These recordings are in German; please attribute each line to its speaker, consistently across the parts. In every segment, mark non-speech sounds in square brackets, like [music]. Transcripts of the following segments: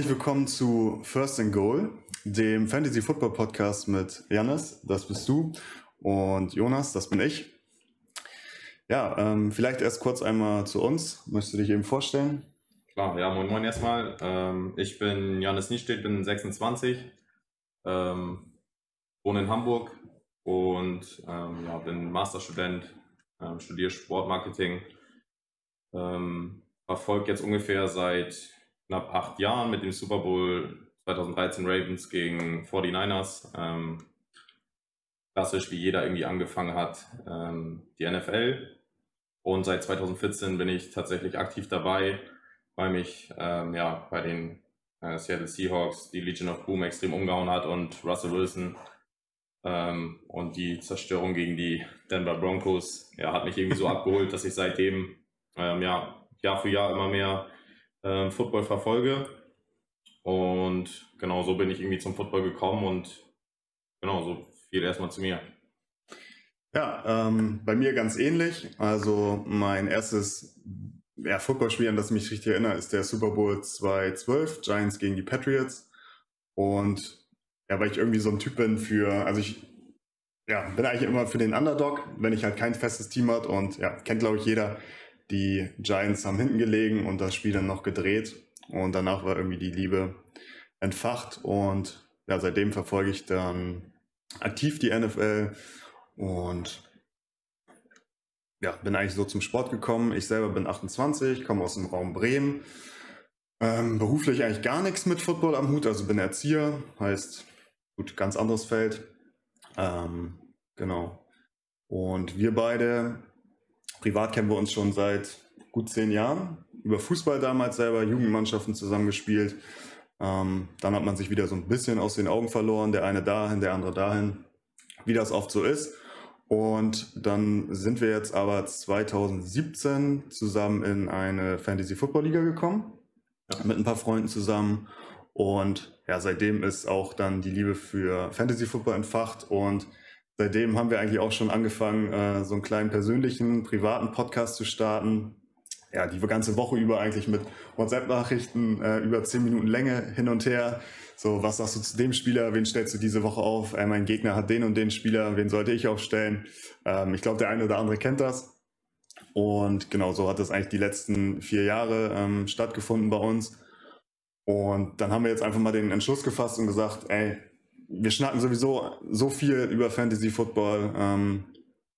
Speaker 1: herzlich willkommen zu First and Goal, dem Fantasy Football Podcast mit Janis, das bist du, und Jonas, das bin ich. Ja, ähm, vielleicht erst kurz einmal zu uns. Möchtest du dich eben vorstellen?
Speaker 2: Klar, ja, moin moin erstmal. Ähm, ich bin Janis Niestedt, bin 26, ähm, wohne in Hamburg und ähm, ja, bin Masterstudent, ähm, studiere Sportmarketing, ähm, verfolge jetzt ungefähr seit knapp acht Jahren mit dem Super Bowl 2013 Ravens gegen 49ers. Ähm, klassisch, wie jeder irgendwie angefangen hat, ähm, die NFL. Und seit 2014 bin ich tatsächlich aktiv dabei, weil mich ähm, ja, bei den äh, Seattle Seahawks die Legion of Boom extrem umgehauen hat und Russell Wilson ähm, und die Zerstörung gegen die Denver Broncos ja, hat mich irgendwie so [laughs] abgeholt, dass ich seitdem ähm, ja, Jahr für Jahr immer mehr ähm, Football verfolge. Und genau so bin ich irgendwie zum Football gekommen und genau so viel erstmal zu mir.
Speaker 1: Ja, ähm, bei mir ganz ähnlich. Also mein erstes ja, Footballspiel, an das ich mich richtig erinnere, ist der Super Bowl 2012, Giants gegen die Patriots. Und ja, weil ich irgendwie so ein Typ bin für, also ich ja, bin eigentlich immer für den Underdog, wenn ich halt kein festes Team hat und ja, kennt glaube ich jeder, die Giants haben hinten gelegen und das Spiel dann noch gedreht und danach war irgendwie die Liebe entfacht und ja, seitdem verfolge ich dann aktiv die NFL und ja, bin eigentlich so zum Sport gekommen. Ich selber bin 28, komme aus dem Raum Bremen. Ähm, beruflich eigentlich gar nichts mit Football am Hut, also bin Erzieher, heißt gut, ganz anderes Feld. Ähm, genau. Und wir beide, privat kennen wir uns schon seit gut zehn Jahren. Über Fußball damals selber, Jugendmannschaften zusammengespielt. Ähm, dann hat man sich wieder so ein bisschen aus den Augen verloren, der eine dahin, der andere dahin, wie das oft so ist. Und dann sind wir jetzt aber 2017 zusammen in eine Fantasy Football Liga gekommen, ja. mit ein paar Freunden zusammen. Und ja, seitdem ist auch dann die Liebe für Fantasy Football entfacht und seitdem haben wir eigentlich auch schon angefangen, äh, so einen kleinen persönlichen, privaten Podcast zu starten. Ja, die ganze Woche über eigentlich mit WhatsApp-Nachrichten äh, über zehn Minuten Länge hin und her so, was sagst du zu dem Spieler? Wen stellst du diese Woche auf? Äh, mein Gegner hat den und den Spieler. Wen sollte ich aufstellen? Ähm, ich glaube, der eine oder andere kennt das. Und genau so hat das eigentlich die letzten vier Jahre ähm, stattgefunden bei uns. Und dann haben wir jetzt einfach mal den Entschluss gefasst und gesagt, ey, wir schnacken sowieso so viel über Fantasy Football. Ähm,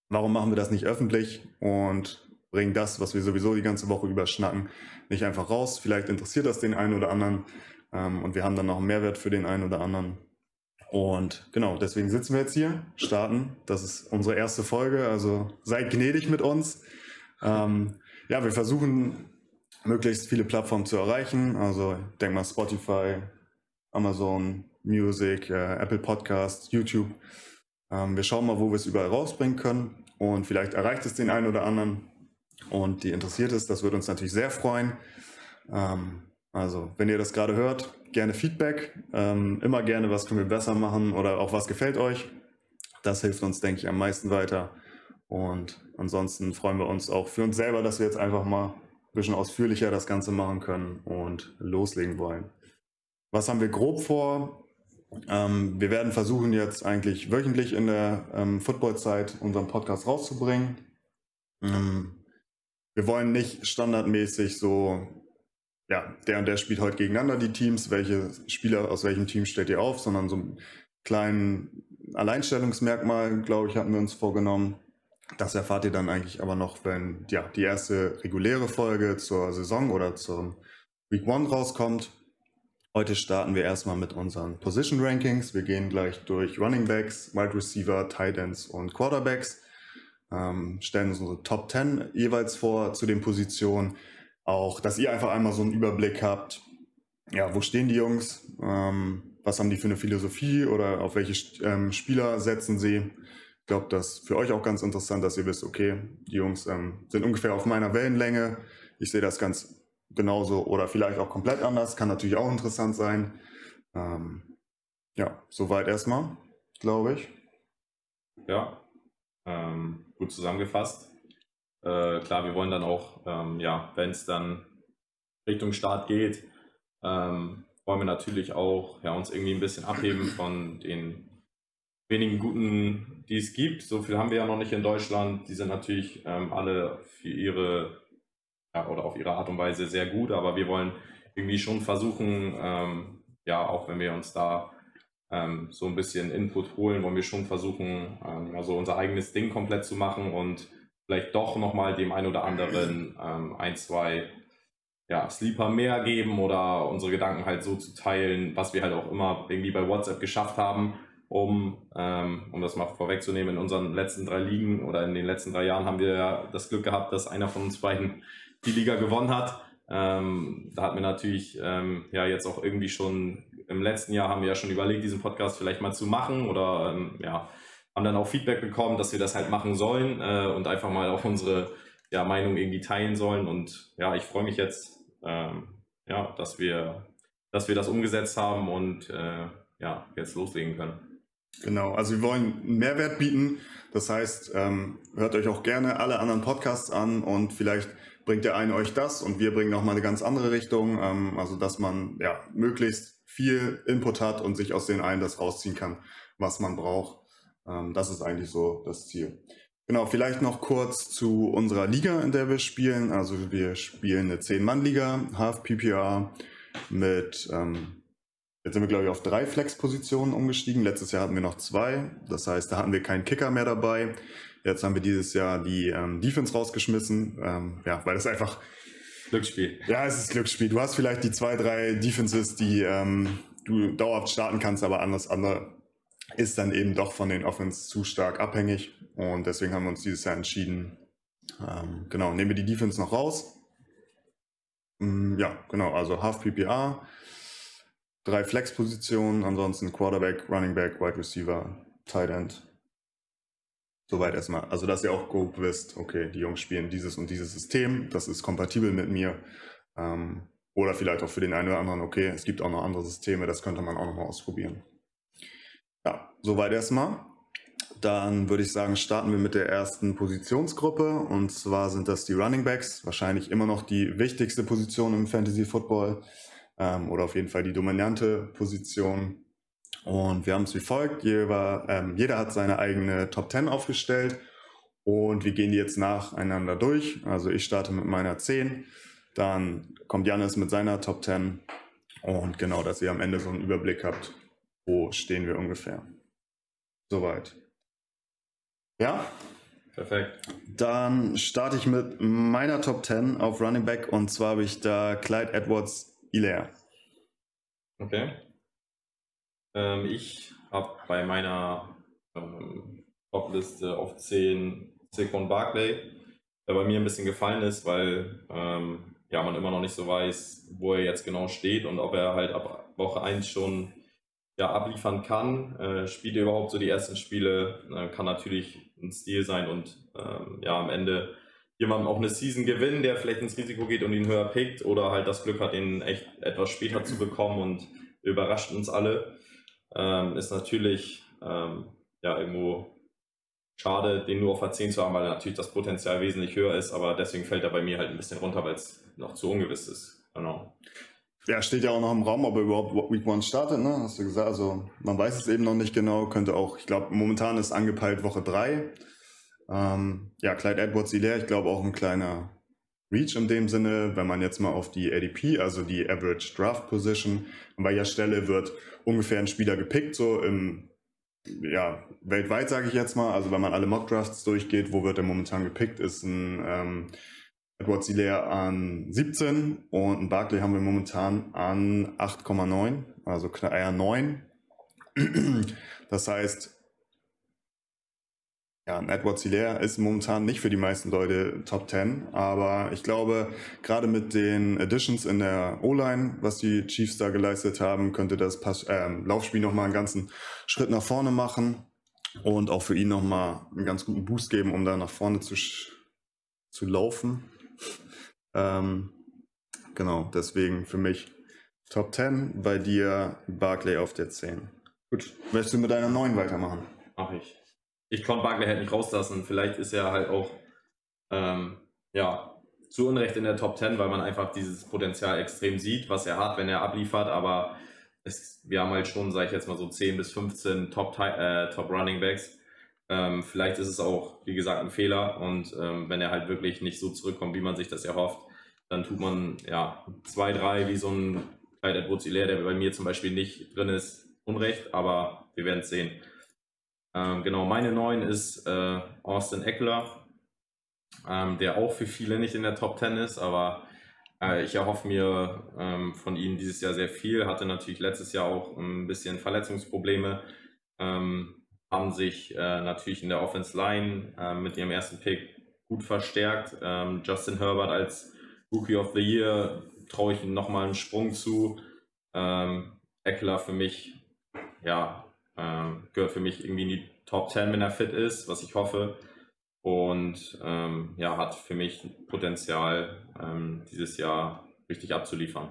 Speaker 1: warum machen wir das nicht öffentlich und bringen das, was wir sowieso die ganze Woche über schnacken, nicht einfach raus? Vielleicht interessiert das den einen oder anderen. Ähm, und wir haben dann noch einen Mehrwert für den einen oder anderen. Und genau, deswegen sitzen wir jetzt hier, starten. Das ist unsere erste Folge, also seid gnädig mit uns. Ähm, ja, wir versuchen möglichst viele Plattformen zu erreichen. Also ich denke mal Spotify, Amazon Music, äh, Apple Podcast, YouTube. Ähm, wir schauen mal, wo wir es überall rausbringen können. Und vielleicht erreicht es den einen oder anderen und die interessiert ist. Das würde uns natürlich sehr freuen. Ähm, also, wenn ihr das gerade hört, gerne Feedback. Ähm, immer gerne, was können wir besser machen oder auch was gefällt euch. Das hilft uns, denke ich, am meisten weiter. Und ansonsten freuen wir uns auch für uns selber, dass wir jetzt einfach mal ein bisschen ausführlicher das Ganze machen können und loslegen wollen. Was haben wir grob vor? Ähm, wir werden versuchen, jetzt eigentlich wöchentlich in der ähm, Footballzeit unseren Podcast rauszubringen. Ähm, wir wollen nicht standardmäßig so ja, der und der spielt heute gegeneinander die Teams, welche Spieler aus welchem Team stellt ihr auf, sondern so ein kleinen Alleinstellungsmerkmal, glaube ich, hatten wir uns vorgenommen. Das erfahrt ihr dann eigentlich aber noch, wenn ja, die erste reguläre Folge zur Saison oder zum Week One rauskommt. Heute starten wir erstmal mit unseren Position Rankings. Wir gehen gleich durch Running Backs, Wide Receiver, Tight Ends und Quarterbacks. Ähm, stellen unsere Top 10 jeweils vor zu den Positionen auch, dass ihr einfach einmal so einen Überblick habt, ja, wo stehen die Jungs, ähm, was haben die für eine Philosophie oder auf welche ähm, Spieler setzen sie. Ich glaube, das ist für euch auch ganz interessant, dass ihr wisst, okay, die Jungs ähm, sind ungefähr auf meiner Wellenlänge. Ich sehe das ganz genauso oder vielleicht auch komplett anders. Kann natürlich auch interessant sein. Ähm, ja, soweit erstmal, glaube ich.
Speaker 2: Ja, ähm, gut zusammengefasst. Äh, klar, wir wollen dann auch, ähm, ja, wenn es dann Richtung Start geht, ähm, wollen wir natürlich auch ja, uns irgendwie ein bisschen abheben von den wenigen guten, die es gibt. So viel haben wir ja noch nicht in Deutschland. Die sind natürlich ähm, alle für ihre oder auf ihre Art und Weise sehr gut, aber wir wollen irgendwie schon versuchen, ähm, ja, auch wenn wir uns da ähm, so ein bisschen Input holen, wollen wir schon versuchen, ähm, also unser eigenes Ding komplett zu machen und vielleicht doch nochmal dem einen oder anderen ähm, ein, zwei ja, Sleeper mehr geben oder unsere Gedanken halt so zu teilen, was wir halt auch immer irgendwie bei WhatsApp geschafft haben, um, ähm, um das mal vorwegzunehmen, in unseren letzten drei Ligen oder in den letzten drei Jahren haben wir das Glück gehabt, dass einer von uns beiden die Liga gewonnen hat. Ähm, da hat mir natürlich ähm, ja jetzt auch irgendwie schon im letzten Jahr haben wir ja schon überlegt, diesen Podcast vielleicht mal zu machen oder ähm, ja, haben dann auch Feedback bekommen, dass wir das halt machen sollen äh, und einfach mal auch unsere ja, Meinung irgendwie teilen sollen. Und ja, ich freue mich jetzt, ähm, ja, dass wir, dass wir das umgesetzt haben und äh, ja, jetzt loslegen können.
Speaker 1: Genau, also wir wollen Mehrwert bieten. Das heißt, ähm, hört euch auch gerne alle anderen Podcasts an und vielleicht bringt der eine euch das und wir bringen nochmal eine ganz andere Richtung. Ähm, also dass man ja möglichst viel Input hat und sich aus den einen das rausziehen kann, was man braucht. Ähm, das ist eigentlich so das Ziel. Genau, vielleicht noch kurz zu unserer Liga, in der wir spielen. Also wir spielen eine 10-Mann-Liga, Half PPR mit, ähm, jetzt sind wir glaube ich auf drei Flex-Positionen umgestiegen. Letztes Jahr hatten wir noch zwei, das heißt, da hatten wir keinen Kicker mehr dabei. Jetzt haben wir dieses Jahr die ähm, Defense rausgeschmissen, ähm, ja, weil das einfach
Speaker 2: Glücksspiel.
Speaker 1: Ja, es ist Glücksspiel. Du hast vielleicht die zwei, drei Defenses, die ähm, du dauerhaft starten kannst, aber anders andere ist dann eben doch von den Offense zu stark abhängig. Und deswegen haben wir uns dieses Jahr entschieden, ähm, genau, nehmen wir die Defense noch raus. Ähm, ja, genau, also Half PPA, drei Flex-Positionen, ansonsten Quarterback, Running Back, Wide Receiver, Tight End. Soweit erstmal. Also, dass ihr auch grob wisst, okay, die Jungs spielen dieses und dieses System, das ist kompatibel mit mir. Ähm, oder vielleicht auch für den einen oder anderen, okay, es gibt auch noch andere Systeme, das könnte man auch nochmal ausprobieren. Ja, soweit erstmal. Dann würde ich sagen, starten wir mit der ersten Positionsgruppe. Und zwar sind das die Running Backs. Wahrscheinlich immer noch die wichtigste Position im Fantasy Football. Ähm, oder auf jeden Fall die dominante Position. Und wir haben es wie folgt. Jeder, ähm, jeder hat seine eigene Top 10 aufgestellt. Und wir gehen die jetzt nacheinander durch. Also ich starte mit meiner 10. Dann kommt Janis mit seiner Top 10. Und genau, dass ihr am Ende so einen Überblick habt, wo stehen wir ungefähr. Soweit. Ja?
Speaker 2: Perfekt.
Speaker 1: Dann starte ich mit meiner Top 10 auf Running Back und zwar habe ich da Clyde Edwards Hilaire.
Speaker 2: Okay. Ähm, ich habe bei meiner ähm, Top-Liste auf 10 Saquon Barclay, der bei mir ein bisschen gefallen ist, weil ähm, ja, man immer noch nicht so weiß, wo er jetzt genau steht und ob er halt ab Woche 1 schon ja, abliefern kann. Äh, spielt er überhaupt so die ersten Spiele, äh, kann natürlich ein Stil sein und ähm, ja, am Ende jemandem auch eine Season gewinnen, der vielleicht ins Risiko geht und ihn höher pickt oder halt das Glück hat, ihn echt etwas später zu bekommen und überrascht uns alle. Ähm, ist natürlich ähm, ja irgendwo schade, den nur auf A10 zu haben, weil natürlich das Potenzial wesentlich höher ist, aber deswegen fällt er bei mir halt ein bisschen runter, weil es noch zu ungewiss ist. Genau.
Speaker 1: Ja, steht ja auch noch im Raum, ob er überhaupt Week One startet, ne? Hast du gesagt. Also man weiß es eben noch nicht genau. Könnte auch, ich glaube, momentan ist angepeilt Woche 3. Ähm, ja, Clyde Edwards leer, ich glaube auch ein kleiner Reach in dem Sinne, wenn man jetzt mal auf die ADP, also die Average Draft Position, an welcher Stelle wird ungefähr ein Spieler gepickt, so im, ja, weltweit sage ich jetzt mal, also wenn man alle Mock Drafts durchgeht, wo wird er momentan gepickt, ist ein ähm, Edward Hilaire an 17 und ein Barkley haben wir momentan an 8,9, also eher [clears throat] 9. Das heißt, ja, Edward Hilaire ist momentan nicht für die meisten Leute Top 10, aber ich glaube, gerade mit den Additions in der O-Line, was die Chiefs da geleistet haben, könnte das Pass äh, Laufspiel nochmal einen ganzen Schritt nach vorne machen und auch für ihn nochmal einen ganz guten Boost geben, um da nach vorne zu, zu laufen. Ähm, genau, deswegen für mich Top 10, bei dir Barclay auf der 10. Gut, möchtest du mit deiner 9 weitermachen?
Speaker 2: Mach ich. Ich konnte Barclay halt nicht rauslassen. Vielleicht ist er halt auch, ähm, ja, zu Unrecht in der Top 10, weil man einfach dieses Potenzial extrem sieht, was er hat, wenn er abliefert. Aber es, wir haben halt schon, sage ich jetzt mal so 10 bis 15 Top, äh, Top Running Backs. Ähm, vielleicht ist es auch, wie gesagt, ein Fehler. Und ähm, wenn er halt wirklich nicht so zurückkommt, wie man sich das erhofft, dann tut man ja zwei, drei wie so ein Clyde Edwards der bei mir zum Beispiel nicht drin ist, Unrecht, aber wir werden es sehen. Ähm, genau, meine 9 ist äh, Austin Eckler, ähm, der auch für viele nicht in der Top 10 ist, aber äh, ich erhoffe mir ähm, von ihm dieses Jahr sehr viel. Hatte natürlich letztes Jahr auch ein bisschen Verletzungsprobleme, ähm, haben sich äh, natürlich in der Offense Line äh, mit ihrem ersten Pick gut verstärkt. Ähm, Justin Herbert als Rookie of the Year traue ich ihm nochmal einen Sprung zu. Ähm, Eckler für mich ja, ähm, gehört für mich irgendwie in die Top 10, wenn er fit ist, was ich hoffe. Und ähm, ja, hat für mich Potenzial, ähm, dieses Jahr richtig abzuliefern.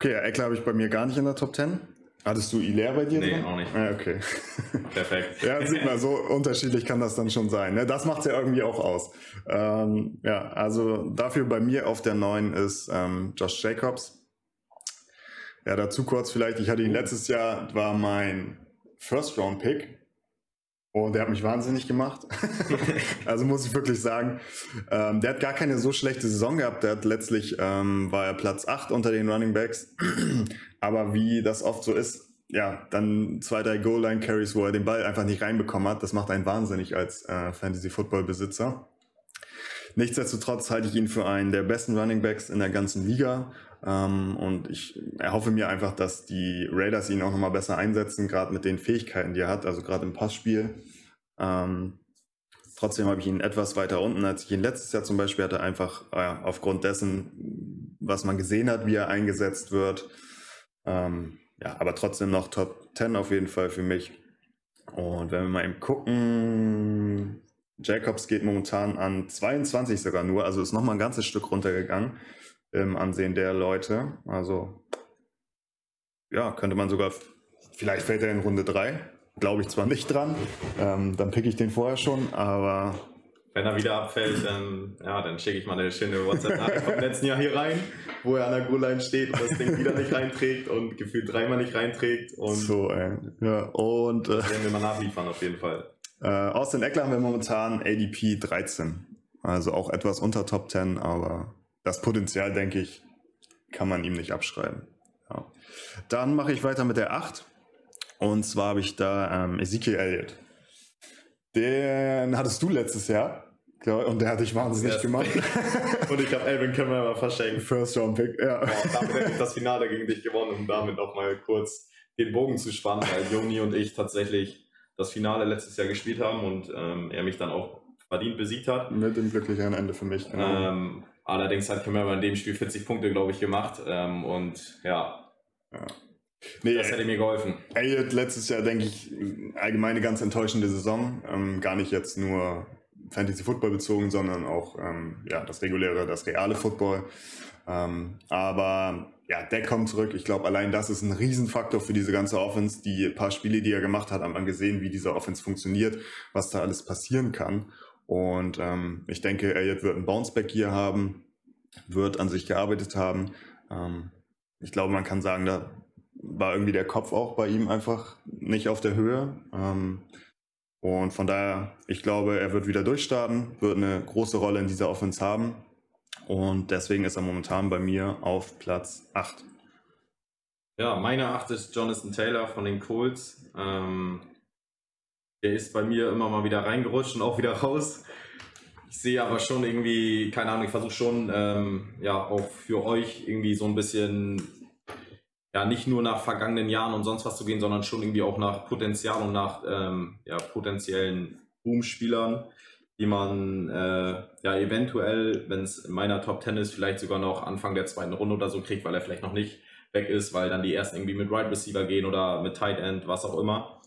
Speaker 1: Okay, Eckler habe ich bei mir gar nicht in der Top 10. Hattest du Hilaire bei dir?
Speaker 2: Nee, drin? auch nicht.
Speaker 1: Ah, okay. [laughs]
Speaker 2: Perfekt.
Speaker 1: ja, sieht man, so unterschiedlich kann das dann schon sein. Ne? Das macht es ja irgendwie auch aus. Ähm, ja, also dafür bei mir auf der 9 ist ähm, Josh Jacobs. Ja, dazu kurz vielleicht, ich hatte ihn letztes Jahr, war mein First-Round-Pick und der hat mich wahnsinnig gemacht. [laughs] also muss ich wirklich sagen, ähm, der hat gar keine so schlechte Saison gehabt. Der hat letztlich, ähm, war er Platz 8 unter den Running Backs. [clears throat] Aber wie das oft so ist, ja, dann zwei, drei Goal-Line-Carries, wo er den Ball einfach nicht reinbekommen hat, das macht einen wahnsinnig als äh, Fantasy-Football-Besitzer. Nichtsdestotrotz halte ich ihn für einen der besten Running Backs in der ganzen Liga. Ähm, und ich erhoffe mir einfach, dass die Raiders ihn auch nochmal besser einsetzen, gerade mit den Fähigkeiten, die er hat, also gerade im Passspiel. Ähm, trotzdem habe ich ihn etwas weiter unten, als ich ihn letztes Jahr zum Beispiel hatte, einfach äh, aufgrund dessen, was man gesehen hat, wie er eingesetzt wird. Ähm, ja, aber trotzdem noch Top 10 auf jeden Fall für mich. Und wenn wir mal eben gucken, Jacobs geht momentan an 22 sogar nur, also ist nochmal ein ganzes Stück runtergegangen im Ansehen der Leute. Also ja, könnte man sogar, vielleicht fällt er in Runde 3. Glaube ich zwar nicht dran, ähm, dann pick ich den vorher schon, aber.
Speaker 2: Wenn er wieder abfällt, dann, ja, dann schicke ich mal eine schöne WhatsApp-Nachricht vom letzten Jahr hier rein, wo er an der Goal-Line steht und das Ding wieder nicht reinträgt und gefühlt dreimal nicht reinträgt. Und
Speaker 1: so, ey. Ja, und. Äh,
Speaker 2: werden wir mal nachliefern, auf jeden Fall.
Speaker 1: Äh, Austin Eckler haben wir momentan ADP 13. Also auch etwas unter Top 10, aber das Potenzial, denke ich, kann man ihm nicht abschreiben. Ja. Dann mache ich weiter mit der 8. Und zwar habe ich da ähm, Ezekiel Elliott. Den hattest du letztes Jahr. Und der hat dich wahnsinnig yes. gemacht. [laughs]
Speaker 2: und ich habe Elvin Kamara verschenkt.
Speaker 1: First Round Pick, ja.
Speaker 2: Boah, damit hätte ich das Finale gegen dich gewonnen, um damit noch mal kurz den Bogen zu spannen, weil Joni und ich tatsächlich das Finale letztes Jahr gespielt haben und ähm, er mich dann auch verdient besiegt hat.
Speaker 1: Mit dem glücklichen Ende für mich.
Speaker 2: Genau. Ähm, Allerdings hat Kamara in dem Spiel 40 Punkte, glaube ich, gemacht. Ähm, und ja, ja. Nee, das hätte mir geholfen.
Speaker 1: Elliot letztes Jahr, denke ich, allgemein eine ganz enttäuschende Saison. Ähm, gar nicht jetzt nur Fantasy Football bezogen, sondern auch ähm, ja, das reguläre, das reale Football. Ähm, aber ja, der kommt zurück. Ich glaube, allein das ist ein Riesenfaktor für diese ganze Offense. Die paar Spiele, die er gemacht hat, haben man gesehen, wie diese Offense funktioniert, was da alles passieren kann. Und ähm, ich denke, Elliott wird ein Bounceback hier haben, wird an sich gearbeitet haben. Ähm, ich glaube, man kann sagen, da war irgendwie der Kopf auch bei ihm einfach nicht auf der Höhe. Ähm, und von daher, ich glaube, er wird wieder durchstarten, wird eine große Rolle in dieser Offense haben. Und deswegen ist er momentan bei mir auf Platz 8.
Speaker 2: Ja, meine 8 ist Jonathan Taylor von den Colts. Ähm, der ist bei mir immer mal wieder reingerutscht und auch wieder raus. Ich sehe aber schon irgendwie, keine Ahnung, ich versuche schon, ähm, ja, auch für euch irgendwie so ein bisschen, ja, nicht nur nach vergangenen Jahren und sonst was zu gehen, sondern schon irgendwie auch nach Potenzial und nach, ähm, ja, potenziellen Boom-Spielern, die man, äh, ja, eventuell, wenn es in meiner Top 10 ist, vielleicht sogar noch Anfang der zweiten Runde oder so kriegt, weil er vielleicht noch nicht weg ist, weil dann die ersten irgendwie mit Right Receiver gehen oder mit Tight End, was auch immer.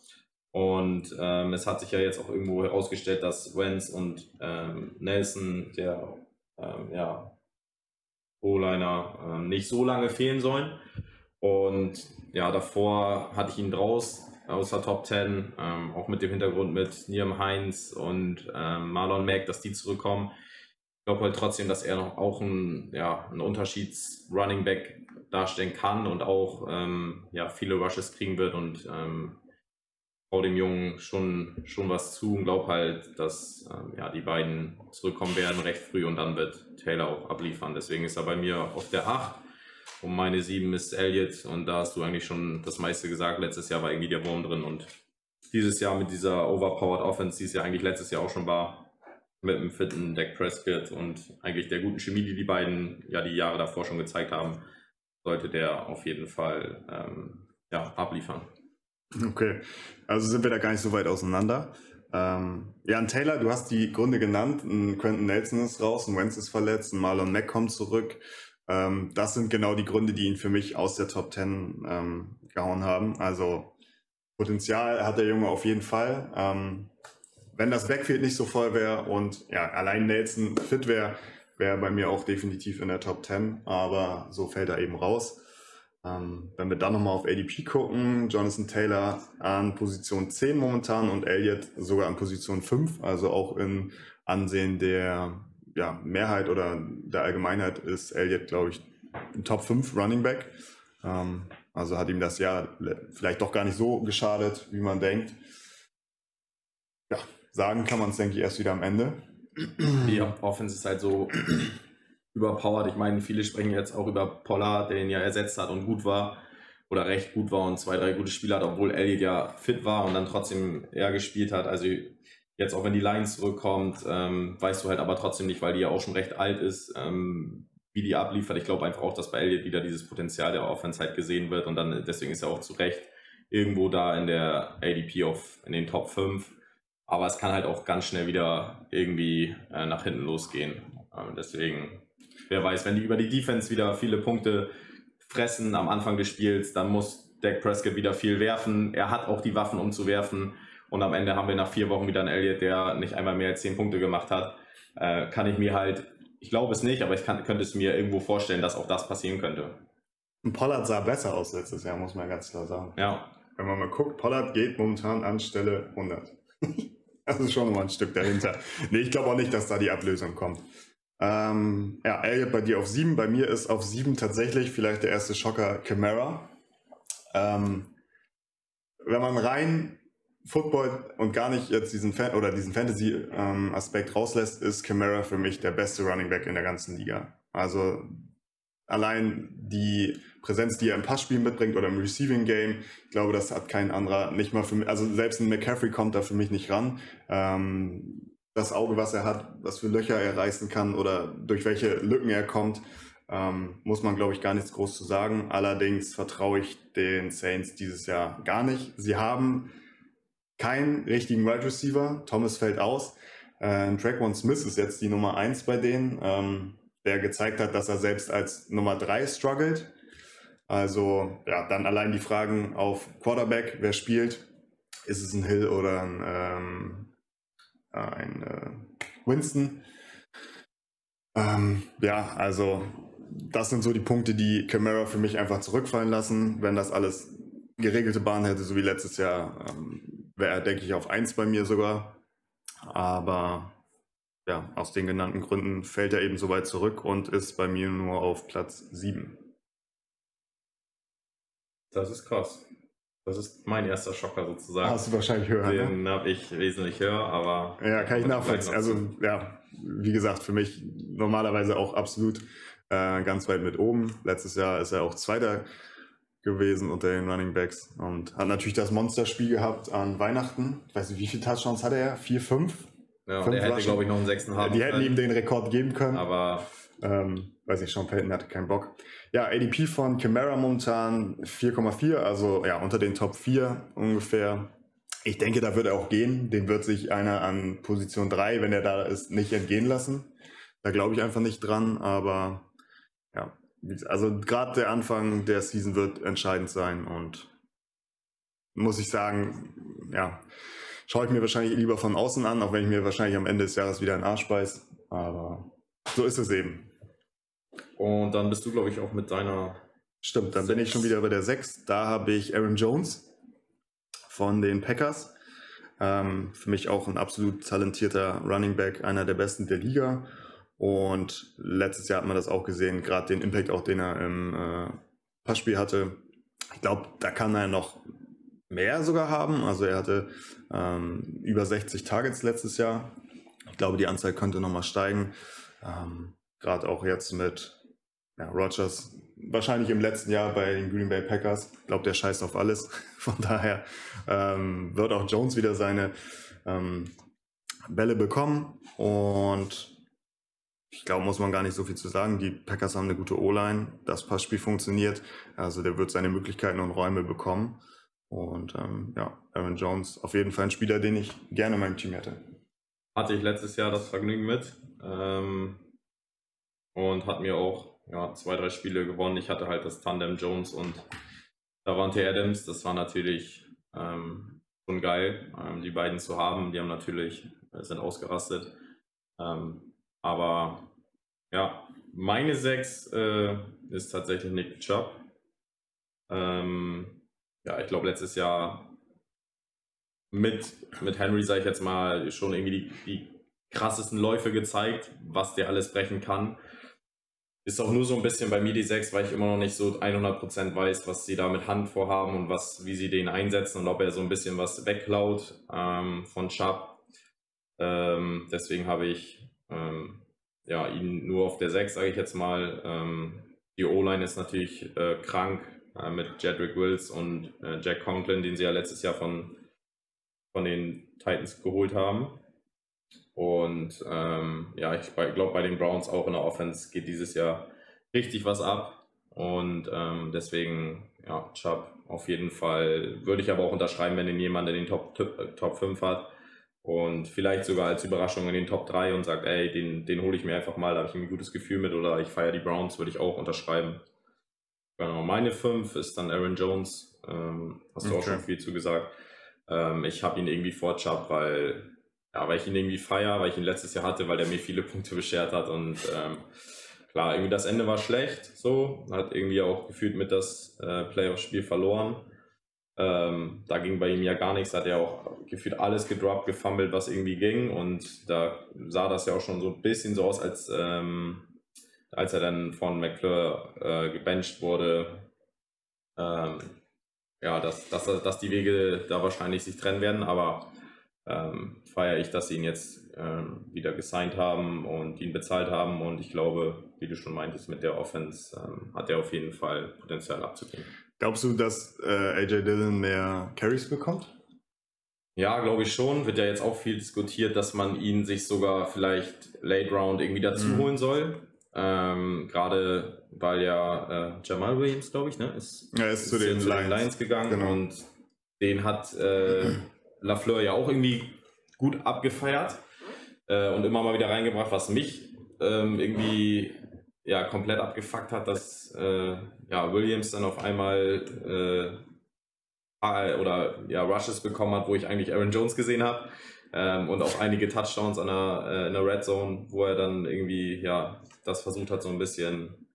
Speaker 2: Und ähm, es hat sich ja jetzt auch irgendwo herausgestellt, dass Wenz und ähm, Nelson, der ähm, ja, O-Liner, ähm, nicht so lange fehlen sollen. Und ja, davor hatte ich ihn draus aus der Top 10, ähm, auch mit dem Hintergrund mit Niam Heinz und ähm, Marlon Mack, dass die zurückkommen. Ich glaube halt trotzdem, dass er noch auch ein, ja, ein Unterschieds-Running Back darstellen kann und auch ja, viele Rushes kriegen wird und traue dem Jungen schon, schon was zu und glaube halt, dass ähm, ja, die beiden zurückkommen werden recht früh und dann wird Taylor auch abliefern. Deswegen ist er bei mir auf der 8 und meine 7 ist Elliott und da hast du eigentlich schon das meiste gesagt. Letztes Jahr war irgendwie der Wurm drin und dieses Jahr mit dieser overpowered Offense, die es ja eigentlich letztes Jahr auch schon war, mit einem fitten Dak Prescott und eigentlich der guten Chemie, die die beiden ja die Jahre davor schon gezeigt haben, sollte der auf jeden Fall ähm, ja, abliefern.
Speaker 1: Okay, also sind wir da gar nicht so weit auseinander. Ähm, ja, ein Taylor, du hast die Gründe genannt. Ein Quentin Nelson ist raus, ein Wentz ist verletzt, ein Marlon Mack kommt zurück. Ähm, das sind genau die Gründe, die ihn für mich aus der Top 10 ähm, gehauen haben. Also Potenzial hat der Junge auf jeden Fall. Ähm, wenn das Backfield nicht so voll wäre und ja, allein Nelson fit wäre, wäre bei mir auch definitiv in der Top 10, aber so fällt er eben raus. Ähm, wenn wir dann nochmal auf ADP gucken, Jonathan Taylor an Position 10 momentan und Elliott sogar an Position 5, also auch in Ansehen der ja, Mehrheit oder der Allgemeinheit ist Elliott, glaube ich, ein Top 5 Running Back. Ähm, also hat ihm das Jahr vielleicht doch gar nicht so geschadet, wie man denkt. Ja, sagen kann man es, denke ich, erst wieder am Ende.
Speaker 2: Die Offense ist halt so überpowered. Ich meine, viele sprechen jetzt auch über Pollard, der ihn ja ersetzt hat und gut war oder recht gut war und zwei, drei gute Spiele hat, obwohl Elliott ja fit war und dann trotzdem eher gespielt hat. Also jetzt auch wenn die Lions zurückkommt, ähm, weißt du halt aber trotzdem nicht, weil die ja auch schon recht alt ist, ähm, wie die abliefert. Ich glaube einfach auch, dass bei Elliott wieder dieses Potenzial der Offense halt gesehen wird und dann deswegen ist er auch zu Recht irgendwo da in der ADP auf in den Top 5. Aber es kann halt auch ganz schnell wieder irgendwie äh, nach hinten losgehen. Ähm, deswegen wer weiß, wenn die über die Defense wieder viele Punkte fressen am Anfang des Spiels, dann muss Dak Prescott wieder viel werfen. Er hat auch die Waffen, um zu werfen. Und am Ende haben wir nach vier Wochen wieder einen Elliott, der nicht einmal mehr als zehn Punkte gemacht hat. Äh, kann ich mir halt, ich glaube es nicht, aber ich kann, könnte es mir irgendwo vorstellen, dass auch das passieren könnte.
Speaker 1: Und Pollard sah besser aus letztes Jahr, muss man ganz klar sagen.
Speaker 2: Ja.
Speaker 1: Wenn man mal guckt, Pollard geht momentan an Stelle 100. [laughs] das ist schon mal ein Stück dahinter. nee, ich glaube auch nicht, dass da die Ablösung kommt. Ähm, ja, Elliot bei dir auf 7, bei mir ist auf 7 tatsächlich vielleicht der erste Schocker Camara. Ähm, wenn man rein Football und gar nicht jetzt diesen Fan oder diesen Fantasy-Aspekt ähm, rauslässt, ist Camara für mich der beste Running Back in der ganzen Liga. Also allein die Präsenz, die er im Passspiel mitbringt oder im Receiving Game, ich glaube, das hat kein anderer, nicht mal für mich, also selbst ein McCaffrey kommt da für mich nicht ran. Ähm, das Auge, was er hat, was für Löcher er reißen kann oder durch welche Lücken er kommt, ähm, muss man, glaube ich, gar nichts groß zu sagen. Allerdings vertraue ich den Saints dieses Jahr gar nicht. Sie haben keinen richtigen Wide Receiver. Thomas fällt aus. Äh, Traquan Smith ist jetzt die Nummer 1 bei denen, ähm, der gezeigt hat, dass er selbst als Nummer 3 struggelt. Also ja, dann allein die Fragen auf Quarterback, wer spielt. Ist es ein Hill oder ein ähm, ein äh, Winston. Ähm, ja, also das sind so die Punkte, die Camara für mich einfach zurückfallen lassen. Wenn das alles geregelte Bahn hätte, so wie letztes Jahr, ähm, wäre er, denke ich, auf 1 bei mir sogar. Aber ja, aus den genannten Gründen fällt er eben so weit zurück und ist bei mir nur auf Platz 7.
Speaker 2: Das ist krass. Das ist mein erster Schocker sozusagen.
Speaker 1: Hast du wahrscheinlich höher. Ne?
Speaker 2: Den ne? habe ich wesentlich höher, aber.
Speaker 1: Ja, kann ich nachvollziehen. Also, ja, wie gesagt, für mich normalerweise auch absolut äh, ganz weit mit oben. Letztes Jahr ist er auch Zweiter gewesen unter den Running Backs und hat natürlich das Monsterspiel gehabt an Weihnachten. Ich weiß nicht, wie viele Touchdowns hatte er? Vier, fünf?
Speaker 2: Ja, fünf der hätte, glaube ich, noch einen sechsten haben.
Speaker 1: Die hätten ihm den Rekord geben können.
Speaker 2: Aber.
Speaker 1: Ähm, weiß ich, Sean Payton hatte keinen Bock. Ja, ADP von Chimera momentan 4,4, also ja, unter den Top 4 ungefähr. Ich denke, da wird er auch gehen. Den wird sich einer an Position 3, wenn er da ist, nicht entgehen lassen. Da glaube ich einfach nicht dran, aber ja, also gerade der Anfang der Season wird entscheidend sein und muss ich sagen, ja, schaue ich mir wahrscheinlich lieber von außen an, auch wenn ich mir wahrscheinlich am Ende des Jahres wieder einen Arsch beiß. Aber so ist es eben.
Speaker 2: Und dann bist du, glaube ich, auch mit deiner.
Speaker 1: Stimmt, dann 6. bin ich schon wieder bei der 6. Da habe ich Aaron Jones von den Packers. Ähm, für mich auch ein absolut talentierter Running Back, einer der besten der Liga. Und letztes Jahr hat man das auch gesehen, gerade den Impact auch, den er im äh, Passspiel hatte. Ich glaube, da kann er noch mehr sogar haben. Also er hatte ähm, über 60 Targets letztes Jahr. Ich glaube, die Anzahl könnte nochmal steigen. Ähm, gerade auch jetzt mit ja, Rogers wahrscheinlich im letzten Jahr bei den Green Bay Packers. Ich glaube, der scheißt auf alles. [laughs] Von daher ähm, wird auch Jones wieder seine ähm, Bälle bekommen. Und ich glaube, muss man gar nicht so viel zu sagen. Die Packers haben eine gute O-Line. Das Passspiel funktioniert. Also der wird seine Möglichkeiten und Räume bekommen. Und ähm, ja, Aaron Jones auf jeden Fall ein Spieler, den ich gerne in meinem Team hätte.
Speaker 2: Hatte ich letztes Jahr das Vergnügen mit. Ähm, und hat mir auch ja, zwei, drei Spiele gewonnen. Ich hatte halt das Tandem Jones und Davante Adams. Das war natürlich ähm, schon geil, ähm, die beiden zu haben. Die haben natürlich, äh, sind ausgerastet. Ähm, aber ja, meine sechs äh, ist tatsächlich Nick Chubb. Ähm, ja, ich glaube, letztes Jahr mit, mit Henry, sage ich jetzt mal, schon irgendwie die, die krassesten Läufe gezeigt, was der alles brechen kann. Ist auch nur so ein bisschen bei mir die 6, weil ich immer noch nicht so 100% weiß, was sie da mit Hand vorhaben und was, wie sie den einsetzen und ob er so ein bisschen was wegklaut ähm, von Chubb. Ähm, deswegen habe ich ähm, ja, ihn nur auf der 6, sage ich jetzt mal. Ähm, die O-Line ist natürlich äh, krank äh, mit Jedrick Wills und äh, Jack Conklin, den sie ja letztes Jahr von, von den Titans geholt haben. Und ähm, ja, ich glaube, bei den Browns auch in der Offense geht dieses Jahr richtig was ab. Und ähm, deswegen, ja, Chubb auf jeden Fall würde ich aber auch unterschreiben, wenn ihn jemand in den Top, Top 5 hat und vielleicht sogar als Überraschung in den Top 3 und sagt, ey, den, den hole ich mir einfach mal, da habe ich ein gutes Gefühl mit oder ich feiere die Browns, würde ich auch unterschreiben. Genau, meine 5 ist dann Aaron Jones, ähm, hast du okay. auch schon viel zu gesagt. Ähm, ich habe ihn irgendwie vor Chubb, weil, ja, weil ich ihn irgendwie feiere, weil ich ihn letztes Jahr hatte, weil der mir viele Punkte beschert hat und ähm, klar, irgendwie das Ende war schlecht, so, hat irgendwie auch gefühlt mit das äh, Playoff-Spiel verloren. Ähm, da ging bei ihm ja gar nichts, hat er auch gefühlt alles gedroppt, gefummelt, was irgendwie ging. Und da sah das ja auch schon so ein bisschen so aus, als, ähm, als er dann von McClure äh, gebencht wurde. Ähm, ja, dass, dass, dass die Wege da wahrscheinlich sich trennen werden, aber ähm, feiere ich, dass sie ihn jetzt ähm, wieder gesigned haben und ihn bezahlt haben. Und ich glaube, wie du schon meintest, mit der Offense ähm, hat er auf jeden Fall Potenzial abzugehen.
Speaker 1: Glaubst du, dass äh, AJ Dillon mehr Carries bekommt?
Speaker 2: Ja, glaube ich schon. Wird ja jetzt auch viel diskutiert, dass man ihn sich sogar vielleicht Late Round irgendwie dazu mhm. holen soll. Ähm, Gerade weil ja äh, Jamal Williams, glaube ich, ne, ist,
Speaker 1: ja, ist, ist zu, den, zu Lions. den, Lions.
Speaker 2: gegangen genau. und den hat äh, [clears throat] Lafleur ja auch irgendwie gut abgefeiert äh, und immer mal wieder reingebracht, was mich ähm, irgendwie ja komplett abgefuckt hat, dass äh, ja, Williams dann auf einmal äh, oder ja, Rushes bekommen hat, wo ich eigentlich Aaron Jones gesehen habe. Ähm, und auch einige Touchdowns an der, äh, in der Red Zone, wo er dann irgendwie ja das versucht hat, so ein bisschen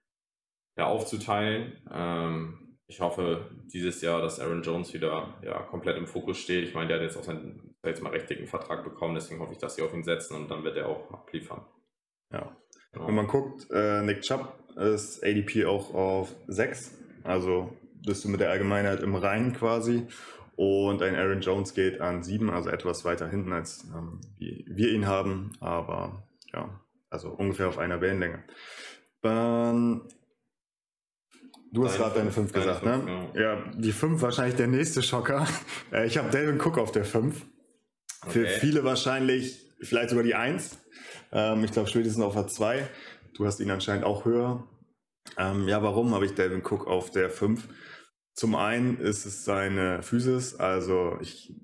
Speaker 2: ja, aufzuteilen. Ähm, ich hoffe dieses Jahr, dass Aaron Jones wieder ja, komplett im Fokus steht. Ich meine, der hat jetzt auch seinen jetzt mal recht dicken Vertrag bekommen, deswegen hoffe ich, dass sie auf ihn setzen und dann wird er auch abliefern.
Speaker 1: Ja. Genau. Wenn man guckt, äh, Nick Chubb ist ADP auch auf 6. Also bist du mit der Allgemeinheit im Reinen quasi. Und ein Aaron Jones geht an 7, also etwas weiter hinten, als ähm, wir ihn haben. Aber ja, also ungefähr auf einer Wellenlänge. Dann Du hast gerade deine 5 gesagt, fünf, ne? Ja. ja, die 5 wahrscheinlich der nächste Schocker. [laughs] Äh, ich habe Delvin Cook auf der 5. Okay. Für viele wahrscheinlich vielleicht sogar die 1. Ähm, ich glaube spätestens auf der 2. Du hast ihn anscheinend auch höher. Ähm, ja, warum habe ich Delvin Cook auf der 5? Zum einen ist es seine Physis, also ich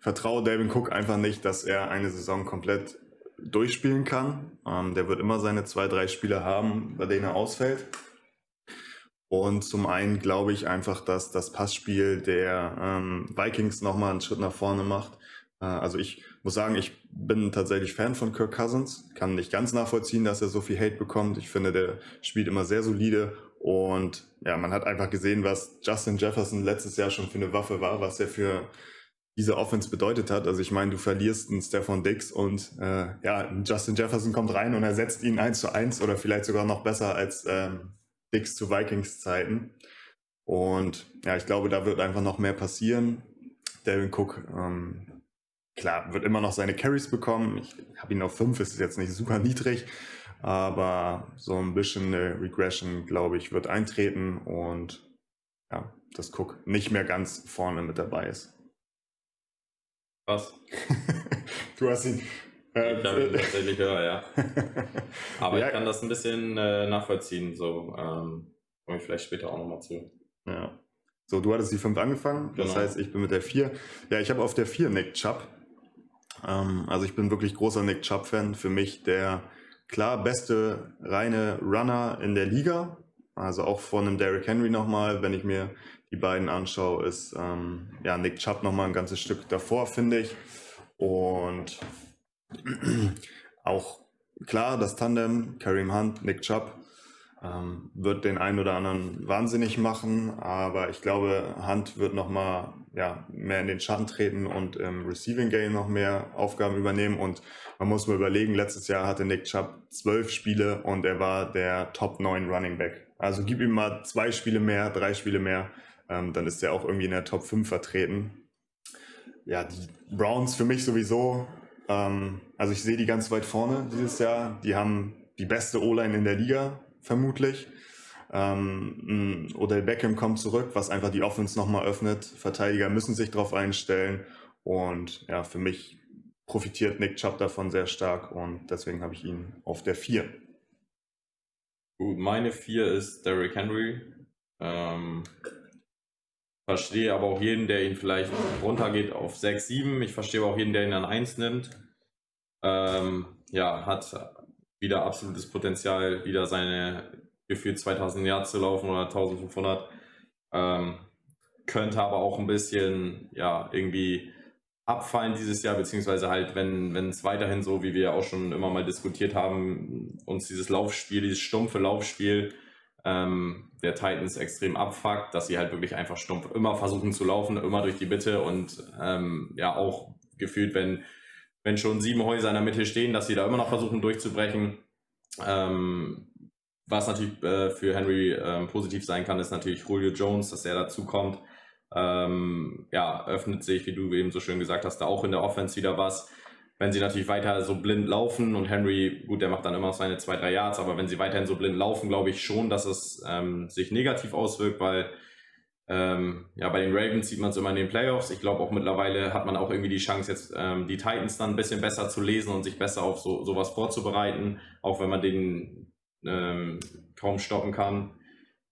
Speaker 1: vertraue Delvin Cook einfach nicht, dass er eine Saison komplett durchspielen kann. Ähm, der wird immer seine zwei, drei Spiele haben, bei denen er ausfällt. Und zum einen glaube ich einfach, dass das Passspiel der ähm, Vikings nochmal einen Schritt nach vorne macht. Äh, also ich muss sagen, ich bin tatsächlich Fan von Kirk Cousins, kann nicht ganz nachvollziehen, dass er so viel Hate bekommt. Ich finde, der spielt immer sehr solide und ja, man hat einfach gesehen, was Justin Jefferson letztes Jahr schon für eine Waffe war, was er für diese Offense bedeutet hat. Also ich meine, du verlierst einen Stefan Dix und äh, ja, Justin Jefferson kommt rein und ersetzt ihn eins zu eins oder vielleicht sogar noch besser als ähm, Dix zu Vikings Zeiten. Und ja, ich glaube, da wird einfach noch mehr passieren. Devin Cook, ähm, klar, wird immer noch seine Carries bekommen. Ich habe ihn auf fünf, ist jetzt nicht super niedrig, aber so ein bisschen eine Regression, glaube ich, wird eintreten und ja, dass Cook nicht mehr ganz vorne mit dabei ist.
Speaker 2: Was? [laughs]
Speaker 1: du hast ihn.
Speaker 2: Ich habe ihn tatsächlich höher, ja. [laughs] Aber ja. ich kann das ein bisschen äh, nachvollziehen, so ähm, komme ich vielleicht später auch nochmal zu.
Speaker 1: Ja. So, du hattest die 5 angefangen, das genau. heißt, ich bin mit der 4. Ja, ich habe auf der 4 Nick Chubb. Ähm, also ich bin wirklich großer Nick Chubb-Fan. Für mich der klar beste reine Runner in der Liga. Also auch von einem Derrick Henry nochmal, wenn ich mir die beiden anschaue, ist ähm, ja, Nick Chubb nochmal ein ganzes Stück davor, finde ich. Und [clears throat] auch klar, das Tandem, Kareem Hunt, Nick Chubb, ähm, wird den einen oder anderen wahnsinnig machen, aber ich glaube, Hunt wird nochmal ja, mehr in den Schatten treten und im Receiving Game noch mehr Aufgaben übernehmen. Und man muss mal überlegen, letztes Jahr hatte Nick Chubb zwölf Spiele und er war der Top 9 Running Back. Also gib ihm mal zwei Spiele mehr, drei Spiele mehr, ähm, dann ist er auch irgendwie in der Top 5 vertreten. Ja, die Browns für mich sowieso. Ähm, also ich sehe die ganz weit vorne dieses Jahr. Die haben die beste O-Line in der Liga, vermutlich. Ähm, Odell Beckham kommt zurück, was einfach die Offense nochmal öffnet. Verteidiger müssen sich darauf einstellen. Und ja, für mich profitiert Nick Chubb davon sehr stark und deswegen habe ich ihn auf der 4.
Speaker 2: Gut, meine 4 ist Derrick Henry. Ähm, Verstehe aber auch jeden, der ihn vielleicht runtergeht auf 6, 7. Ich verstehe aber auch jeden, der ihn an 1 nimmt. Ähm, ja, hat wieder absolutes Potenzial, wieder seine gefühlt 2000 Yards zu laufen oder 1500. Ähm, könnte aber auch ein bisschen, ja, irgendwie abfallen dieses Jahr, beziehungsweise halt, wenn es weiterhin so, wie wir auch schon immer mal diskutiert haben, uns dieses Laufspiel, dieses stumpfe Laufspiel ähm, der Titans extrem abfuckt, dass sie halt wirklich einfach stumpf immer versuchen zu laufen, immer durch die Mitte und ähm, ja auch gefühlt, wenn, wenn schon sieben Häuser in der Mitte stehen, dass sie da immer noch versuchen durchzubrechen. Ähm, was natürlich äh, für Henry ähm, positiv sein kann, ist natürlich Julio Jones, dass er dazu kommt. Ähm, ja, öffnet sich, wie du eben so schön gesagt hast, da auch in der Offense wieder was wenn sie natürlich weiter so blind laufen und Henry, gut, der macht dann immer seine zwei, drei Yards, aber wenn sie weiterhin so blind laufen, glaube ich schon, dass es ähm, sich negativ auswirkt, weil ähm, ja, bei den Ravens sieht man es immer in den Playoffs. Ich glaube auch mittlerweile hat man auch irgendwie die Chance, jetzt ähm, die Titans dann ein bisschen besser zu lesen und sich besser auf so, sowas vorzubereiten, auch wenn man den ähm, kaum stoppen kann,